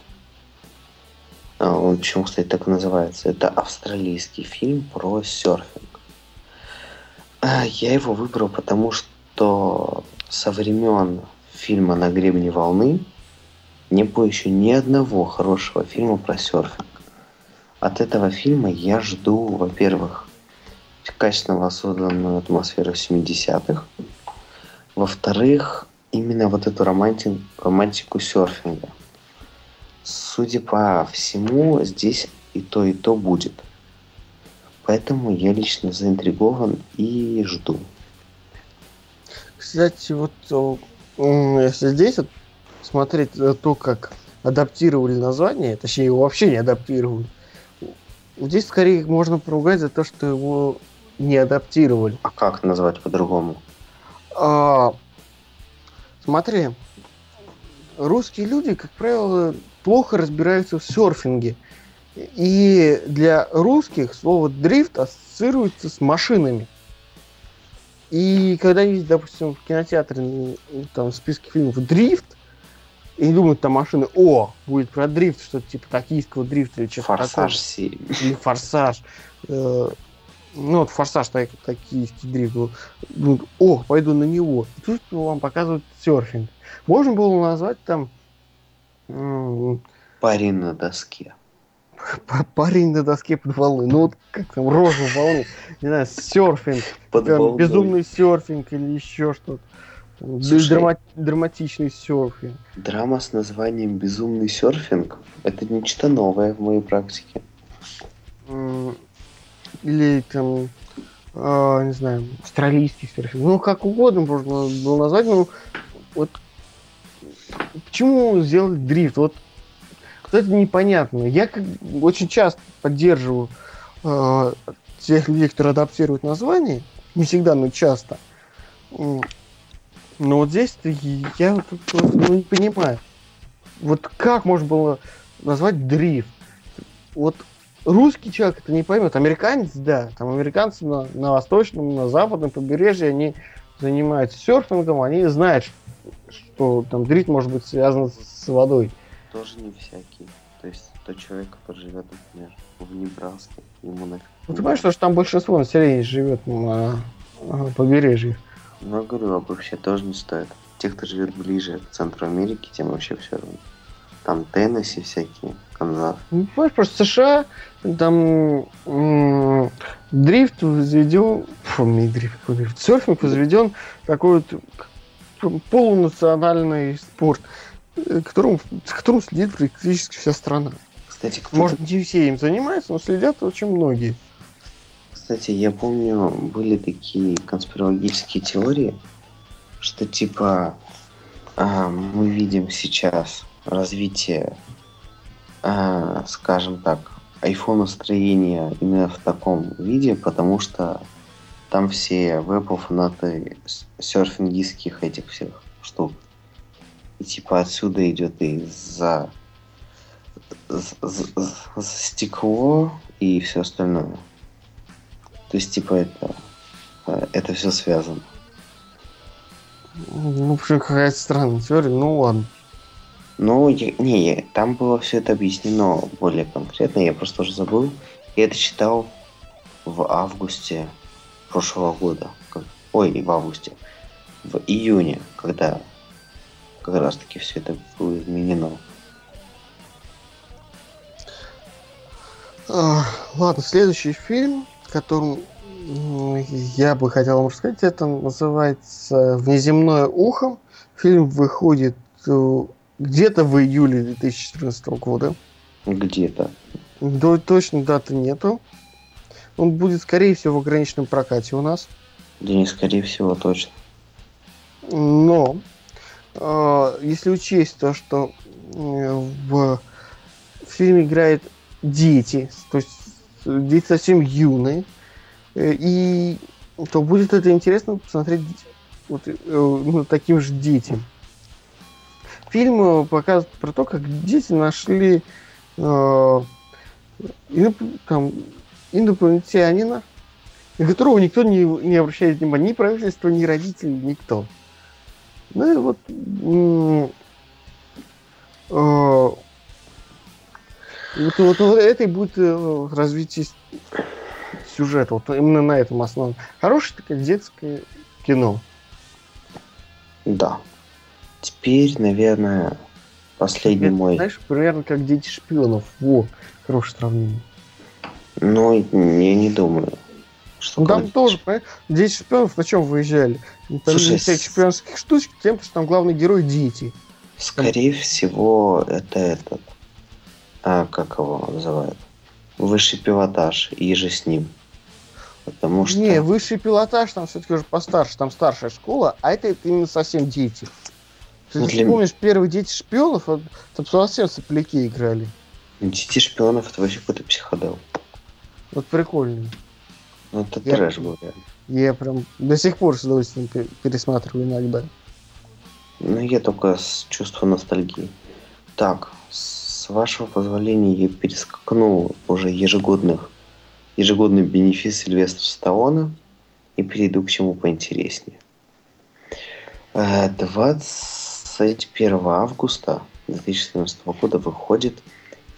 А, Он почему, кстати, так и называется? Это австралийский фильм про серфинг. А, Я его выбрал, потому что со времен фильма «На гребне волны» не было еще ни одного хорошего фильма про серфинг. От этого фильма я жду, во-первых, качественно воссозданную атмосферу 70-х. Во-вторых, именно вот эту романти- романтику серфинга. Судя по всему, здесь и то, и то будет. поэтому я лично заинтригован и жду. Кстати, вот если здесь вот смотреть то, как адаптировали название, точнее, его вообще не адаптировали, здесь скорее можно поругать за то, что его не адаптировали. А как назвать по-другому? А, смотри, русские люди, как правило, плохо разбираются в серфинге. И для русских слово дрифт ассоциируется с машинами. И когда есть, допустим, в кинотеатре ну, там в списке фильмов дрифт, и думают там машины, о, будет про дрифт, что-то типа токийского дрифта или что-то такое. Форсаж 7. Или форсаж. Э, Ну вот форсаж так, токийский дрифт был. Думают, о, пойду на него. И тут вам показывают серфинг. Можно было назвать там Парень на доске. парень на доске под волной. Ну вот как там, рожу волны. Не знаю, серфинг. Под волной. безумный серфинг или еще что-то. Там, Слушай. драма- драматичный серфинг. Драма с названием «Безумный серфинг» — это нечто новое в моей практике. Или там, а, не знаю, австралийский серфинг. Ну, как угодно можно было назвать, но вот почему сделать дрифт? Вот, это непонятно. Я как, очень часто поддерживаю а, тех людей, которые адаптируют название. Не всегда, но часто. Но вот здесь я ну, не понимаю. Вот как можно было назвать дрифт? Вот русский человек это не поймет. Американец, да. Там американцы на, на восточном, на западном побережье, они занимаются серфингом, они знают, что там дрифт может быть связан с водой. Тоже не всякий. То есть тот человек, который живет, например, в Небраске, ему нафиг. Ну, ты понимаешь, что там большинство населения живет на а, побережье. Ну, говорю, обобщать тоже не стоит. Те, кто живет ближе к центру Америки, тем вообще все равно. Там Теннесси всякие, Канзас. Ну, понимаешь, просто США, там м, дрифт возведен, фу, не дрифт, какой дрифт, серфинг возведен такой вот полунациональный спорт, э, которому, с которым следит практически вся страна. Кстати, кто Может, не все им занимаются, но следят очень многие. Кстати, я помню, были такие конспирологические теории, что типа а, мы видим сейчас развитие, а, скажем так, айфона-строения именно в таком виде, потому что там все в Apple фанаты серфингистских этих всех штук. И типа отсюда идет из-за з- з- з- стекло и все остальное. То есть, типа, это, э, это все связано. Ну, вообще какая-то странная теория, ну ладно. Ну, не, там было все это объяснено более конкретно, я просто уже забыл. Я это читал в августе прошлого года. Как- Ой, в августе. В июне, когда как раз таки все это было изменено. А, ладно, следующий фильм, которым я бы хотел вам рассказать, это называется «Внеземное ухо». Фильм выходит э, где-то в июле 2014 года. Где-то. До точной даты нету. Он будет, скорее всего, в ограниченном прокате у нас. Да не, скорее всего, точно. Но э, если учесть то, что э, в фильме играют дети, то есть дети совсем юные, э, и то будет это интересно посмотреть вот, э, ну, таким же детям. Фильм показывает про то, как дети нашли э, там, инопланетянина, на которого никто не, не обращает внимания, ни правительство, ни родители, никто. Ну и вот э, вот, вот, вот это и будет э, развитие сюжета, вот именно на этом основном. Хорошее такое детское кино. Да. Теперь, наверное, последний Это, мой. Знаешь, примерно как дети шпионов. Во, хорошее сравнение. Ну, я не думаю. Что Ну там тоже, понимаешь, дети шпионов на чем выезжали? Там Слушай, с- шпионских штучек, тем, что там главный герой дети. Скорее всего, это этот. А, как его называют? Высший пилотаж и же с ним. Потому что... Не, высший пилотаж там все-таки уже постарше, там старшая школа, а это, это именно совсем дети. Ты Ну, же для помнишь, первые дети шпионов, там совсем сопляки играли. Дети шпионов это вообще какой-то психодел. Вот прикольно. Ну это Я- трэш был реально. Я прям до сих пор с удовольствием пе- пересматриваю иногда. Ну я только с чувством ностальгии. Так, с вашего позволения я перескакну уже ежегодных ежегодный бенефис Сильвестра Сталлоне и перейду к чему поинтереснее. Э, 21 августа 2014 года выходит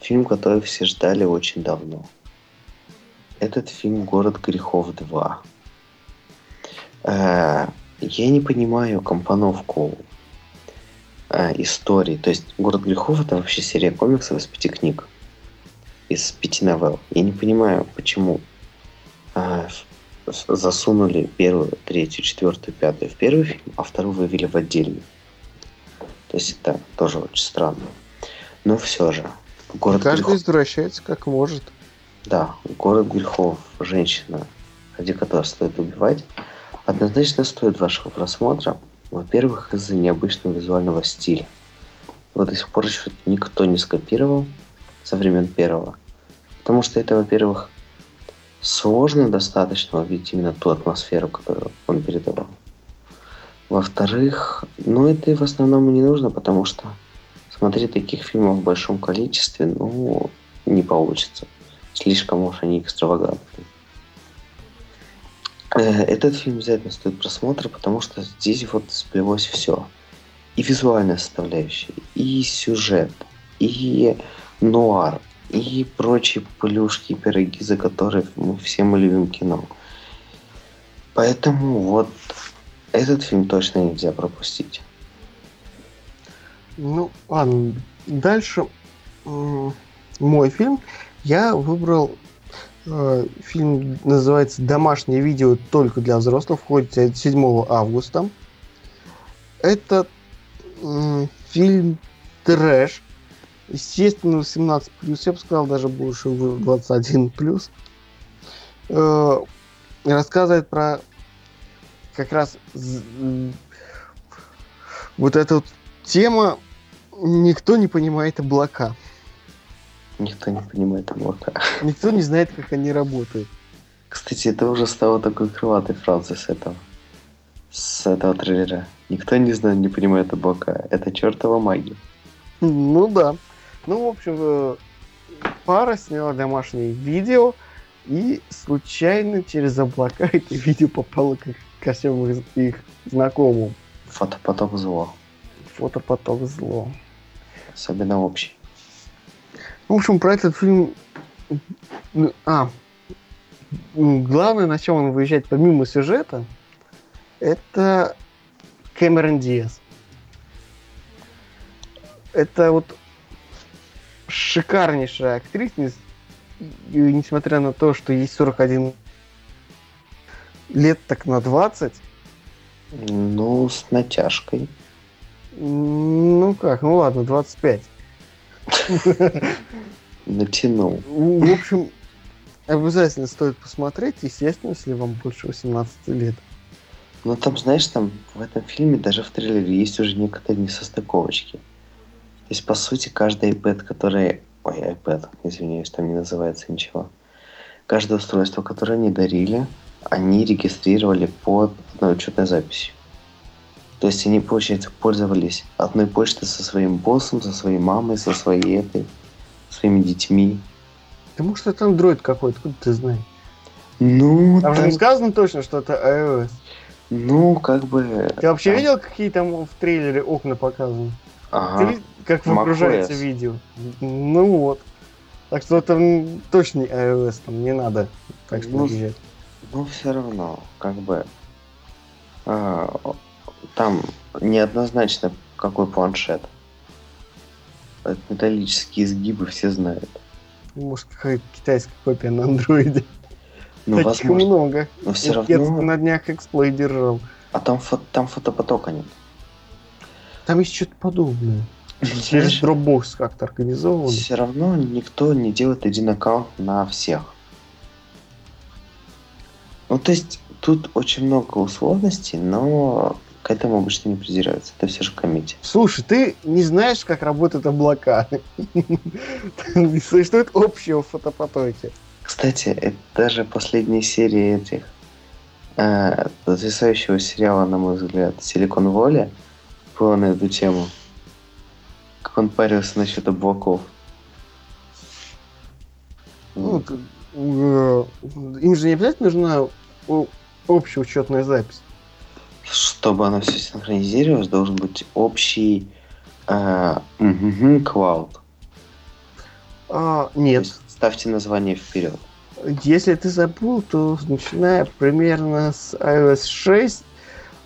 фильм, который все ждали очень давно. Этот фильм «Город грехов 2». Э, Я не понимаю компоновку э, истории. То есть «Город грехов» — это вообще серия комиксов из пяти книг. Из пяти новелл. Я не понимаю, почему э, засунули первую, третью, четвертую, пятую в первый фильм, а вторую вывели в отдельный. То есть это тоже очень странно. Но все же. Город Каждый грехов. извращается как может. Да, город грехов, женщина, ради которой стоит убивать, однозначно стоит вашего просмотра. Во-первых, из-за необычного визуального стиля. Его до сих пор еще никто не скопировал со времен первого. Потому что это, во-первых, сложно достаточно увидеть именно ту атмосферу, которую он передавал. Во-вторых, ну это и в основном не нужно, потому что смотреть таких фильмов в большом количестве, ну, не получится. Слишком уж они экстравагантные. Э, Этот фильм обязательно стоит просмотра, потому что здесь вот сплелось все. И визуальная составляющая, и сюжет, и нуар, и прочие плюшки и пироги, за которые мы все мы любим кино. Поэтому вот этот фильм точно нельзя пропустить. Ну, ладно. Дальше мой фильм. Я выбрал э, фильм, называется «Домашнее видео только для взрослых», входит 7 августа. Это м, фильм трэш. Естественно, 18+, я бы сказал, даже больше 21+. Э, рассказывает про как раз вот эта вот тема «Никто не понимает облака». Никто не понимает облака. Никто не знает, как они работают. Кстати, это уже стало такой крылатой фразой с этого. С этого трейлера. Никто не знает, не понимает облака. Это чертова магия. Ну да. Ну, в общем, э, пара сняла домашнее видео, и случайно через облака это видео попало к, ко всем их, их знакомым. Фотопоток зло. Фотопоток зло. Особенно общий. В общем, про этот фильм... ну, А, главное, на чем он выезжает помимо сюжета, это Кэмерон Диас. Это вот шикарнейшая актриса, несмотря на то, что ей 41 лет так на 20, Ну, с натяжкой. ну как, ну ладно, 25. Натянул. В общем, обязательно стоит посмотреть, естественно, если вам больше 18 лет. Но там, знаешь, там в этом фильме, даже в трейлере, есть уже некоторые несостыковочки. То есть, по сути, каждый iPad, который... Ой, iPad, извиняюсь, там не называется ничего. Каждое устройство, которое они дарили, они регистрировали под одной учетной записью. То есть они, получается, пользовались одной почтой со своим боссом, со своей мамой, со своей этой, своими детьми. Потому что это андроид какой-то, откуда ты знаешь? Ну, Там же не сказано точно, что это iOS. ну, как бы... Ты вообще там- видел, какие там в трейлере окна показаны? Ты Ага. видел, как выгружается видео? Ну вот. Так что это точно не iOS, там не надо. Так что Ну, въезжать. Ну, все равно, как бы... а, там неоднозначно какой планшет. Это металлические изгибы все знают. Может, какая-то китайская копия на андроиде. Ну, Таких возможно. много. Но все Я равно... на днях эксплой держал. А там, фо- там фотопотока нет. Там есть что-то подобное. Через Знаешь, Dropbox как-то организовано. все равно никто не делает один аккаунт на всех. Ну, то есть, тут очень много условностей, но к этому обычно не придираются. Это все же комедия. Слушай, ты не знаешь, как работают облака. Не существует общего фотопотоки. Кстати, это даже последняя серия этих э, потрясающего сериала, на мой взгляд, «Силикон Воля» была на эту тему. Как он парился насчет облаков. Ну, э, им же не обязательно нужна общая учетная запись. Чтобы оно все синхронизировалось, должен быть общий э. А, нет. есть ставьте название вперед. Если ты забыл, то начиная примерно с iOS 6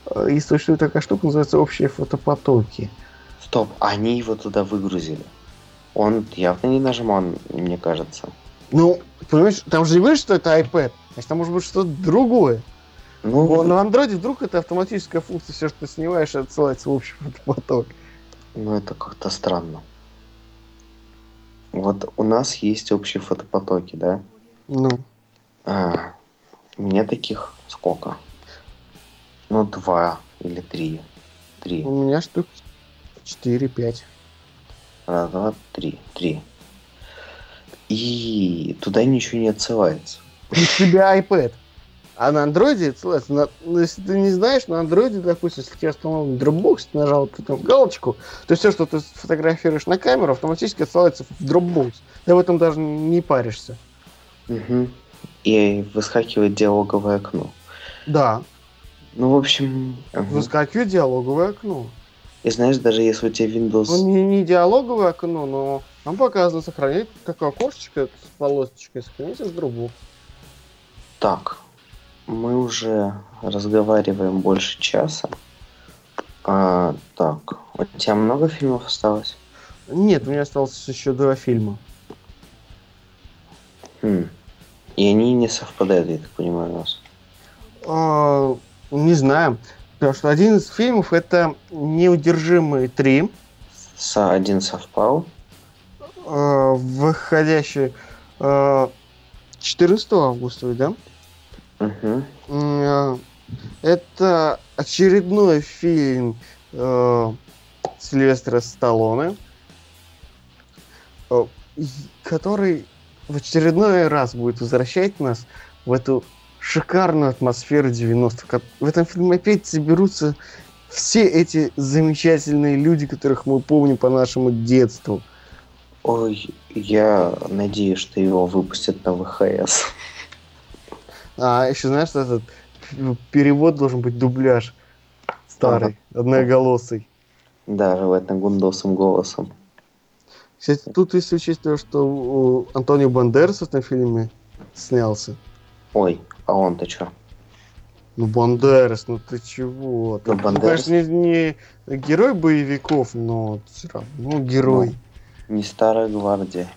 э, и существует такая штука, называется общие фотопотоки. Стоп, они его туда выгрузили. Он явно не нажимал, мне кажется. Ну, понимаешь, там же не говоришь, что это iPad, значит, там может быть что-то другое. Ну, На андроиде вдруг это автоматическая функция, все, что ты снимаешь, отсылается в общий фотопоток. ну это как-то странно. Вот у нас есть общие фотопотоки, да? Ну, А, у меня таких сколько? Ну, два или три. Три. у меня штук 4-5. Раз, два, три. Три. И туда ничего не отсылается. У тебя iPad. А на андроиде отсылается. На- ну, если ты не знаешь, на андроиде, допустим, если у тебя установлен Dropbox, ты нажал там галочку, то все, что ты фотографируешь на камеру, автоматически отсылается в Dropbox. Ты в этом даже не паришься. Мгм. И выскакивает диалоговое окно. Да, Ну, в общем... выскакивает диалоговое окно. И знаешь, даже если у тебя Windows... Ну, не, не диалоговое окно, но там показано сохранить такое окошечко с полосочкой, сохраните с Dropbox. Так, мы уже разговариваем больше часа. А, так, у тебя много фильмов осталось? Нет, у меня осталось еще два фильма. Хм. И они не совпадают, я так понимаю, у нас. А, не знаю. Потому что один из фильмов это «Неудержимые три», Со один совпал. а, выходящий а, 14 августа, да? Угу. Это очередной фильм а, Сильвестра Сталлоне, и- который в очередной раз будет возвращать нас в эту шикарную атмосферу 90-х. Ко- В этом фильме опять соберутся все эти замечательные люди, которых мы помним по нашему детству. Ой, я надеюсь, что его выпустят на ВХС. А еще знаешь, что этот перевод должен быть дубляж старый, одноголосый. Да, желательно гундосым голосом. Кстати, тут если учесть то, что у Антонио Бандерас в этом фильме снялся. Ой, а он-то чё? Ну, Бандерас, ну ты чего? Ну, Ну, Бандерас- конечно, не, не герой боевиков, но все равно ну, герой. Не старая гвардия.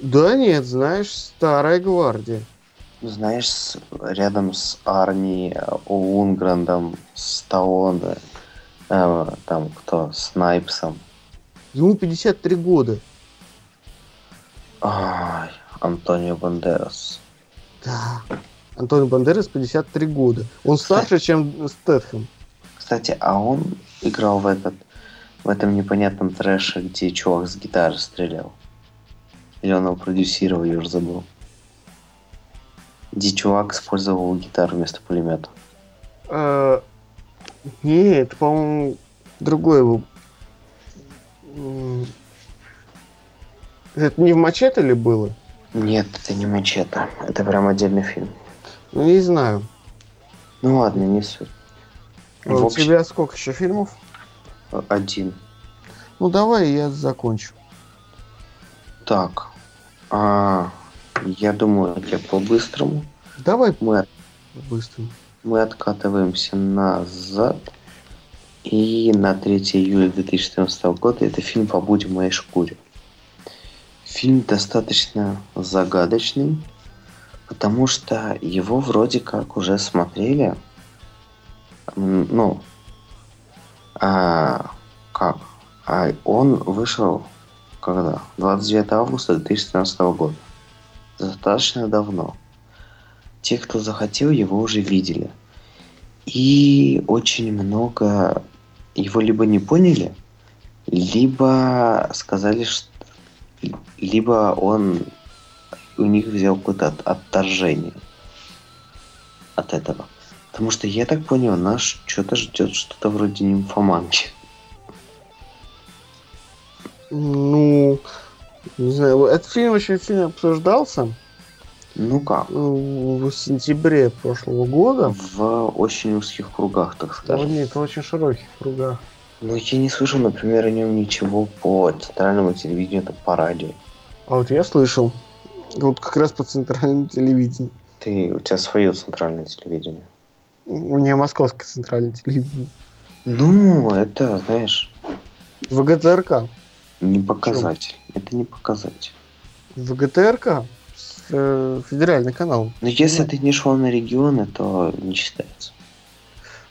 Да нет, знаешь, старая гвардия. Знаешь, с- рядом с Арни э, Лунграндом, Сталлоне, э, там кто, Снайпсом. Ему 53 года. Ай, Антонио Бандерас. Да. Антонио Бандерас 53 года. Он старше, чем Стэтхэм. Кстати, а он играл в этот, в этом непонятном трэше, где чувак с гитары стрелял. Или он его продюсировал, я уже забыл. Где чувак использовал гитару вместо пулемета. А, не, это, по-моему, другой был. Это не в Мачете ли было? Нет, это не мачете. Это прям отдельный фильм. Ну, не знаю. Ну ладно, не суть. А у общем, тебя сколько еще фильмов? один. Ну, давай я закончу. Так. А, я думаю, я по-быстрому. Давай Мы, быстро. мы откатываемся назад. И на 3 июля 2014 года это фильм «Побудь в моей шкуре». Фильм достаточно загадочный, потому что его вроде как уже смотрели. Ну, а, как? А он вышел когда? 29 августа 2014 года. Достаточно давно. те, кто захотел, его уже видели. И очень много его либо не поняли, либо сказали, что либо он у них взял какое-то от- отторжение от этого. Потому что я так понял, нас что-то ждет что-то вроде нимфоманки. Ну, не знаю, этот фильм очень сильно обсуждался Ну как? ну, в сентябре прошлого года. В очень узких кругах, так скажем. нет, в очень широких кругах. Но я не слышал, например, о нем ничего по центральному телевидению, так по радио. А вот я слышал. Вот как раз по центральному телевидению. Ты, у тебя свое центральное телевидение. У меня московское центральное телевидение. Ну, это, знаешь, ВГТРК. Не показатель. Это не показатель. ВГТРК с, э, федеральный канал. Но если Ну. ты не шел на регионы, то не считается.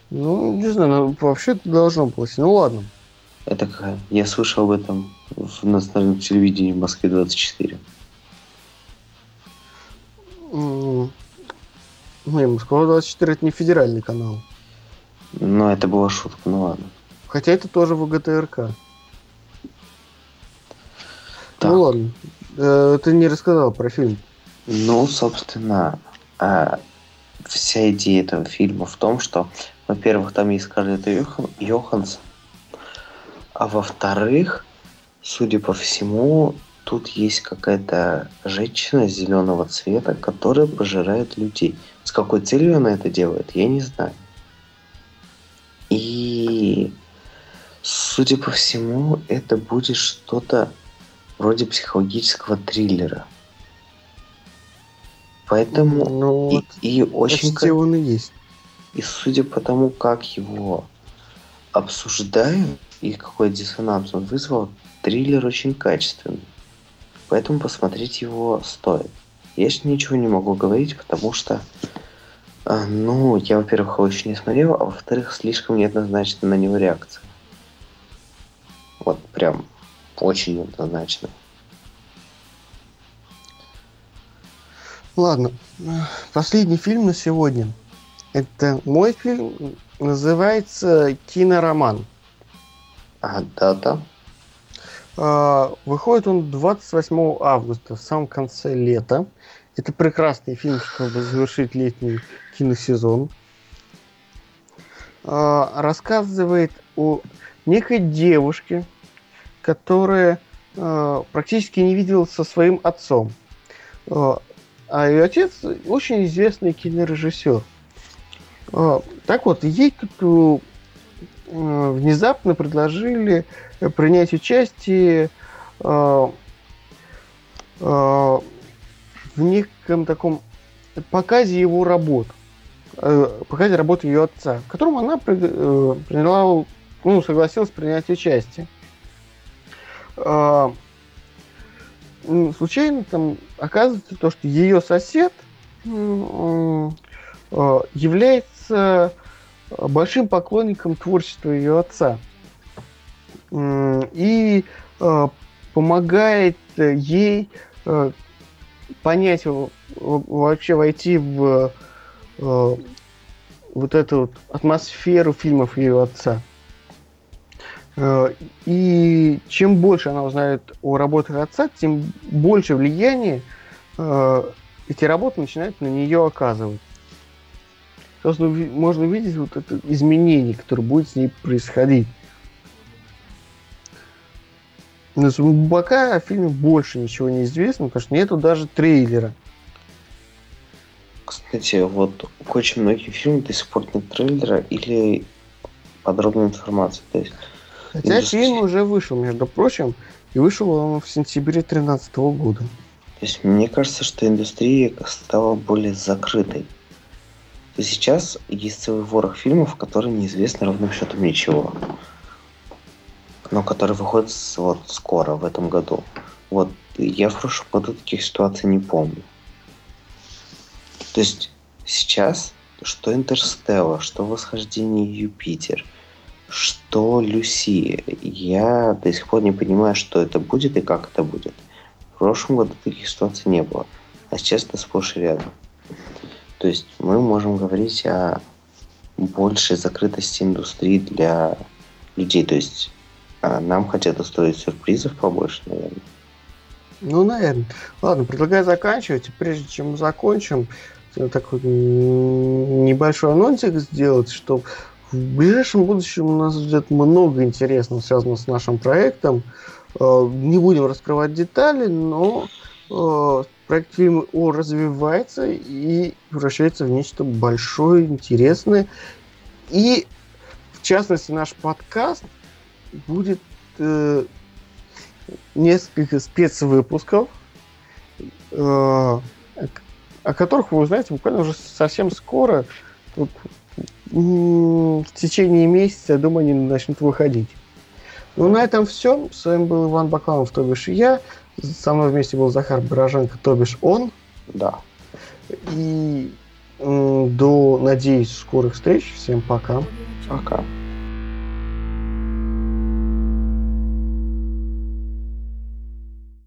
Ну, не знаю, ну, вообще это должно быть. Ну ладно. Это какая? Я слышал об этом в национальном телевидении в Москве 24. М, Не, Москва 24 это не федеральный канал. Но это была шутка, ну ладно. Хотя это тоже ВГТРК. Так. Ну ладно. Э, ты не рассказал про фильм. Ну, собственно, а, вся идея этого фильма в том, что, во-первых, там есть Скарлетт Йохан, Йоханссон, а во-вторых, судя по всему, тут есть какая-то женщина зеленого цвета, которая пожирает людей. С какой целью она это делает, я не знаю. И, судя по всему, это будет что-то вроде психологического триллера. Поэтому Ну, и, вот, и очень почти он и есть. и судя по тому, как его обсуждают и какой диссонанс он вызвал, триллер очень качественный. Поэтому посмотреть его стоит. Я еще ничего не могу говорить, потому что, а, ну, я, во-первых, его еще не смотрел, а во-вторых, слишком неоднозначна на него реакция. Вот прям очень неоднозначно. Ладно. Последний фильм на сегодня. Это мой фильм. Называется «Кинороман». А дата? А, Выходит он 28 августа, в самом конце лета. Это прекрасный фильм, чтобы завершить летний киносезон. А, Рассказывает о некой девушке, которая а, практически не виделась со своим отцом. А, А ее отец очень известный кинорежиссер. А, Так вот, ей тут э, внезапно предложили э, принять участие э, э, в неком таком показе его работ, э, показе работы ее отца, в котором она при- э, приняла, ну, согласилась принять участие. М, Случайно там оказывается то, что ее сосед э, является большим поклонником творчества ее отца. И э, помогает э, ей э, понять, вообще войти в э, вот эту вот атмосферу фильмов ее отца. Э, И чем больше она узнает о работах отца, тем больше влияния э, эти работы начинают на нее оказывать. Собственно, можно увидеть вот это изменение, которое будет с ней происходить. Но пока о фильме больше ничего не известно, потому что нету даже трейлера. Кстати, вот очень многих фильмов до сих пор нет трейлера или подробной информации. То есть Хотя Индустрия. фильм уже вышел, между прочим, и вышел он в сентябре 2013 года. То есть мне кажется, что индустрия стала более закрытой. То есть сейчас есть целый ворох фильмов, которые неизвестны ровным счетом ничего. Но которые выходят вот скоро, в этом году. Вот я в прошлом году таких ситуаций не помню. То есть сейчас, что Интерстелла, что Восхождение Юпитер, что Люси, я до сих пор не понимаю, что это будет и как это будет. В прошлом году таких ситуаций не было. А сейчас это сплошь и рядом. То есть мы можем говорить о большей закрытости индустрии для людей. То есть а, нам хотят устроить сюрпризов побольше, наверное. Ну, наверное. Ладно, предлагаю заканчивать. И прежде чем мы закончим, такой небольшой анонсик сделать, что в ближайшем будущем у нас ждет много интересного, связанного с нашим проектом. Э, не будем раскрывать детали, но э, проект фильма О развивается и превращается в нечто большое, интересное. И, в частности, наш подкаст будет э, несколько спецвыпусков, э, о которых вы узнаете буквально уже совсем скоро. Тут, в течение месяца, я думаю, они начнут выходить. Ну, на этом все. С вами был Иван Бакланов, то бишь я. Со мной вместе был Захар Бороженко, то бишь он. Да. И до, надеюсь, скорых встреч. Всем пока. Пока.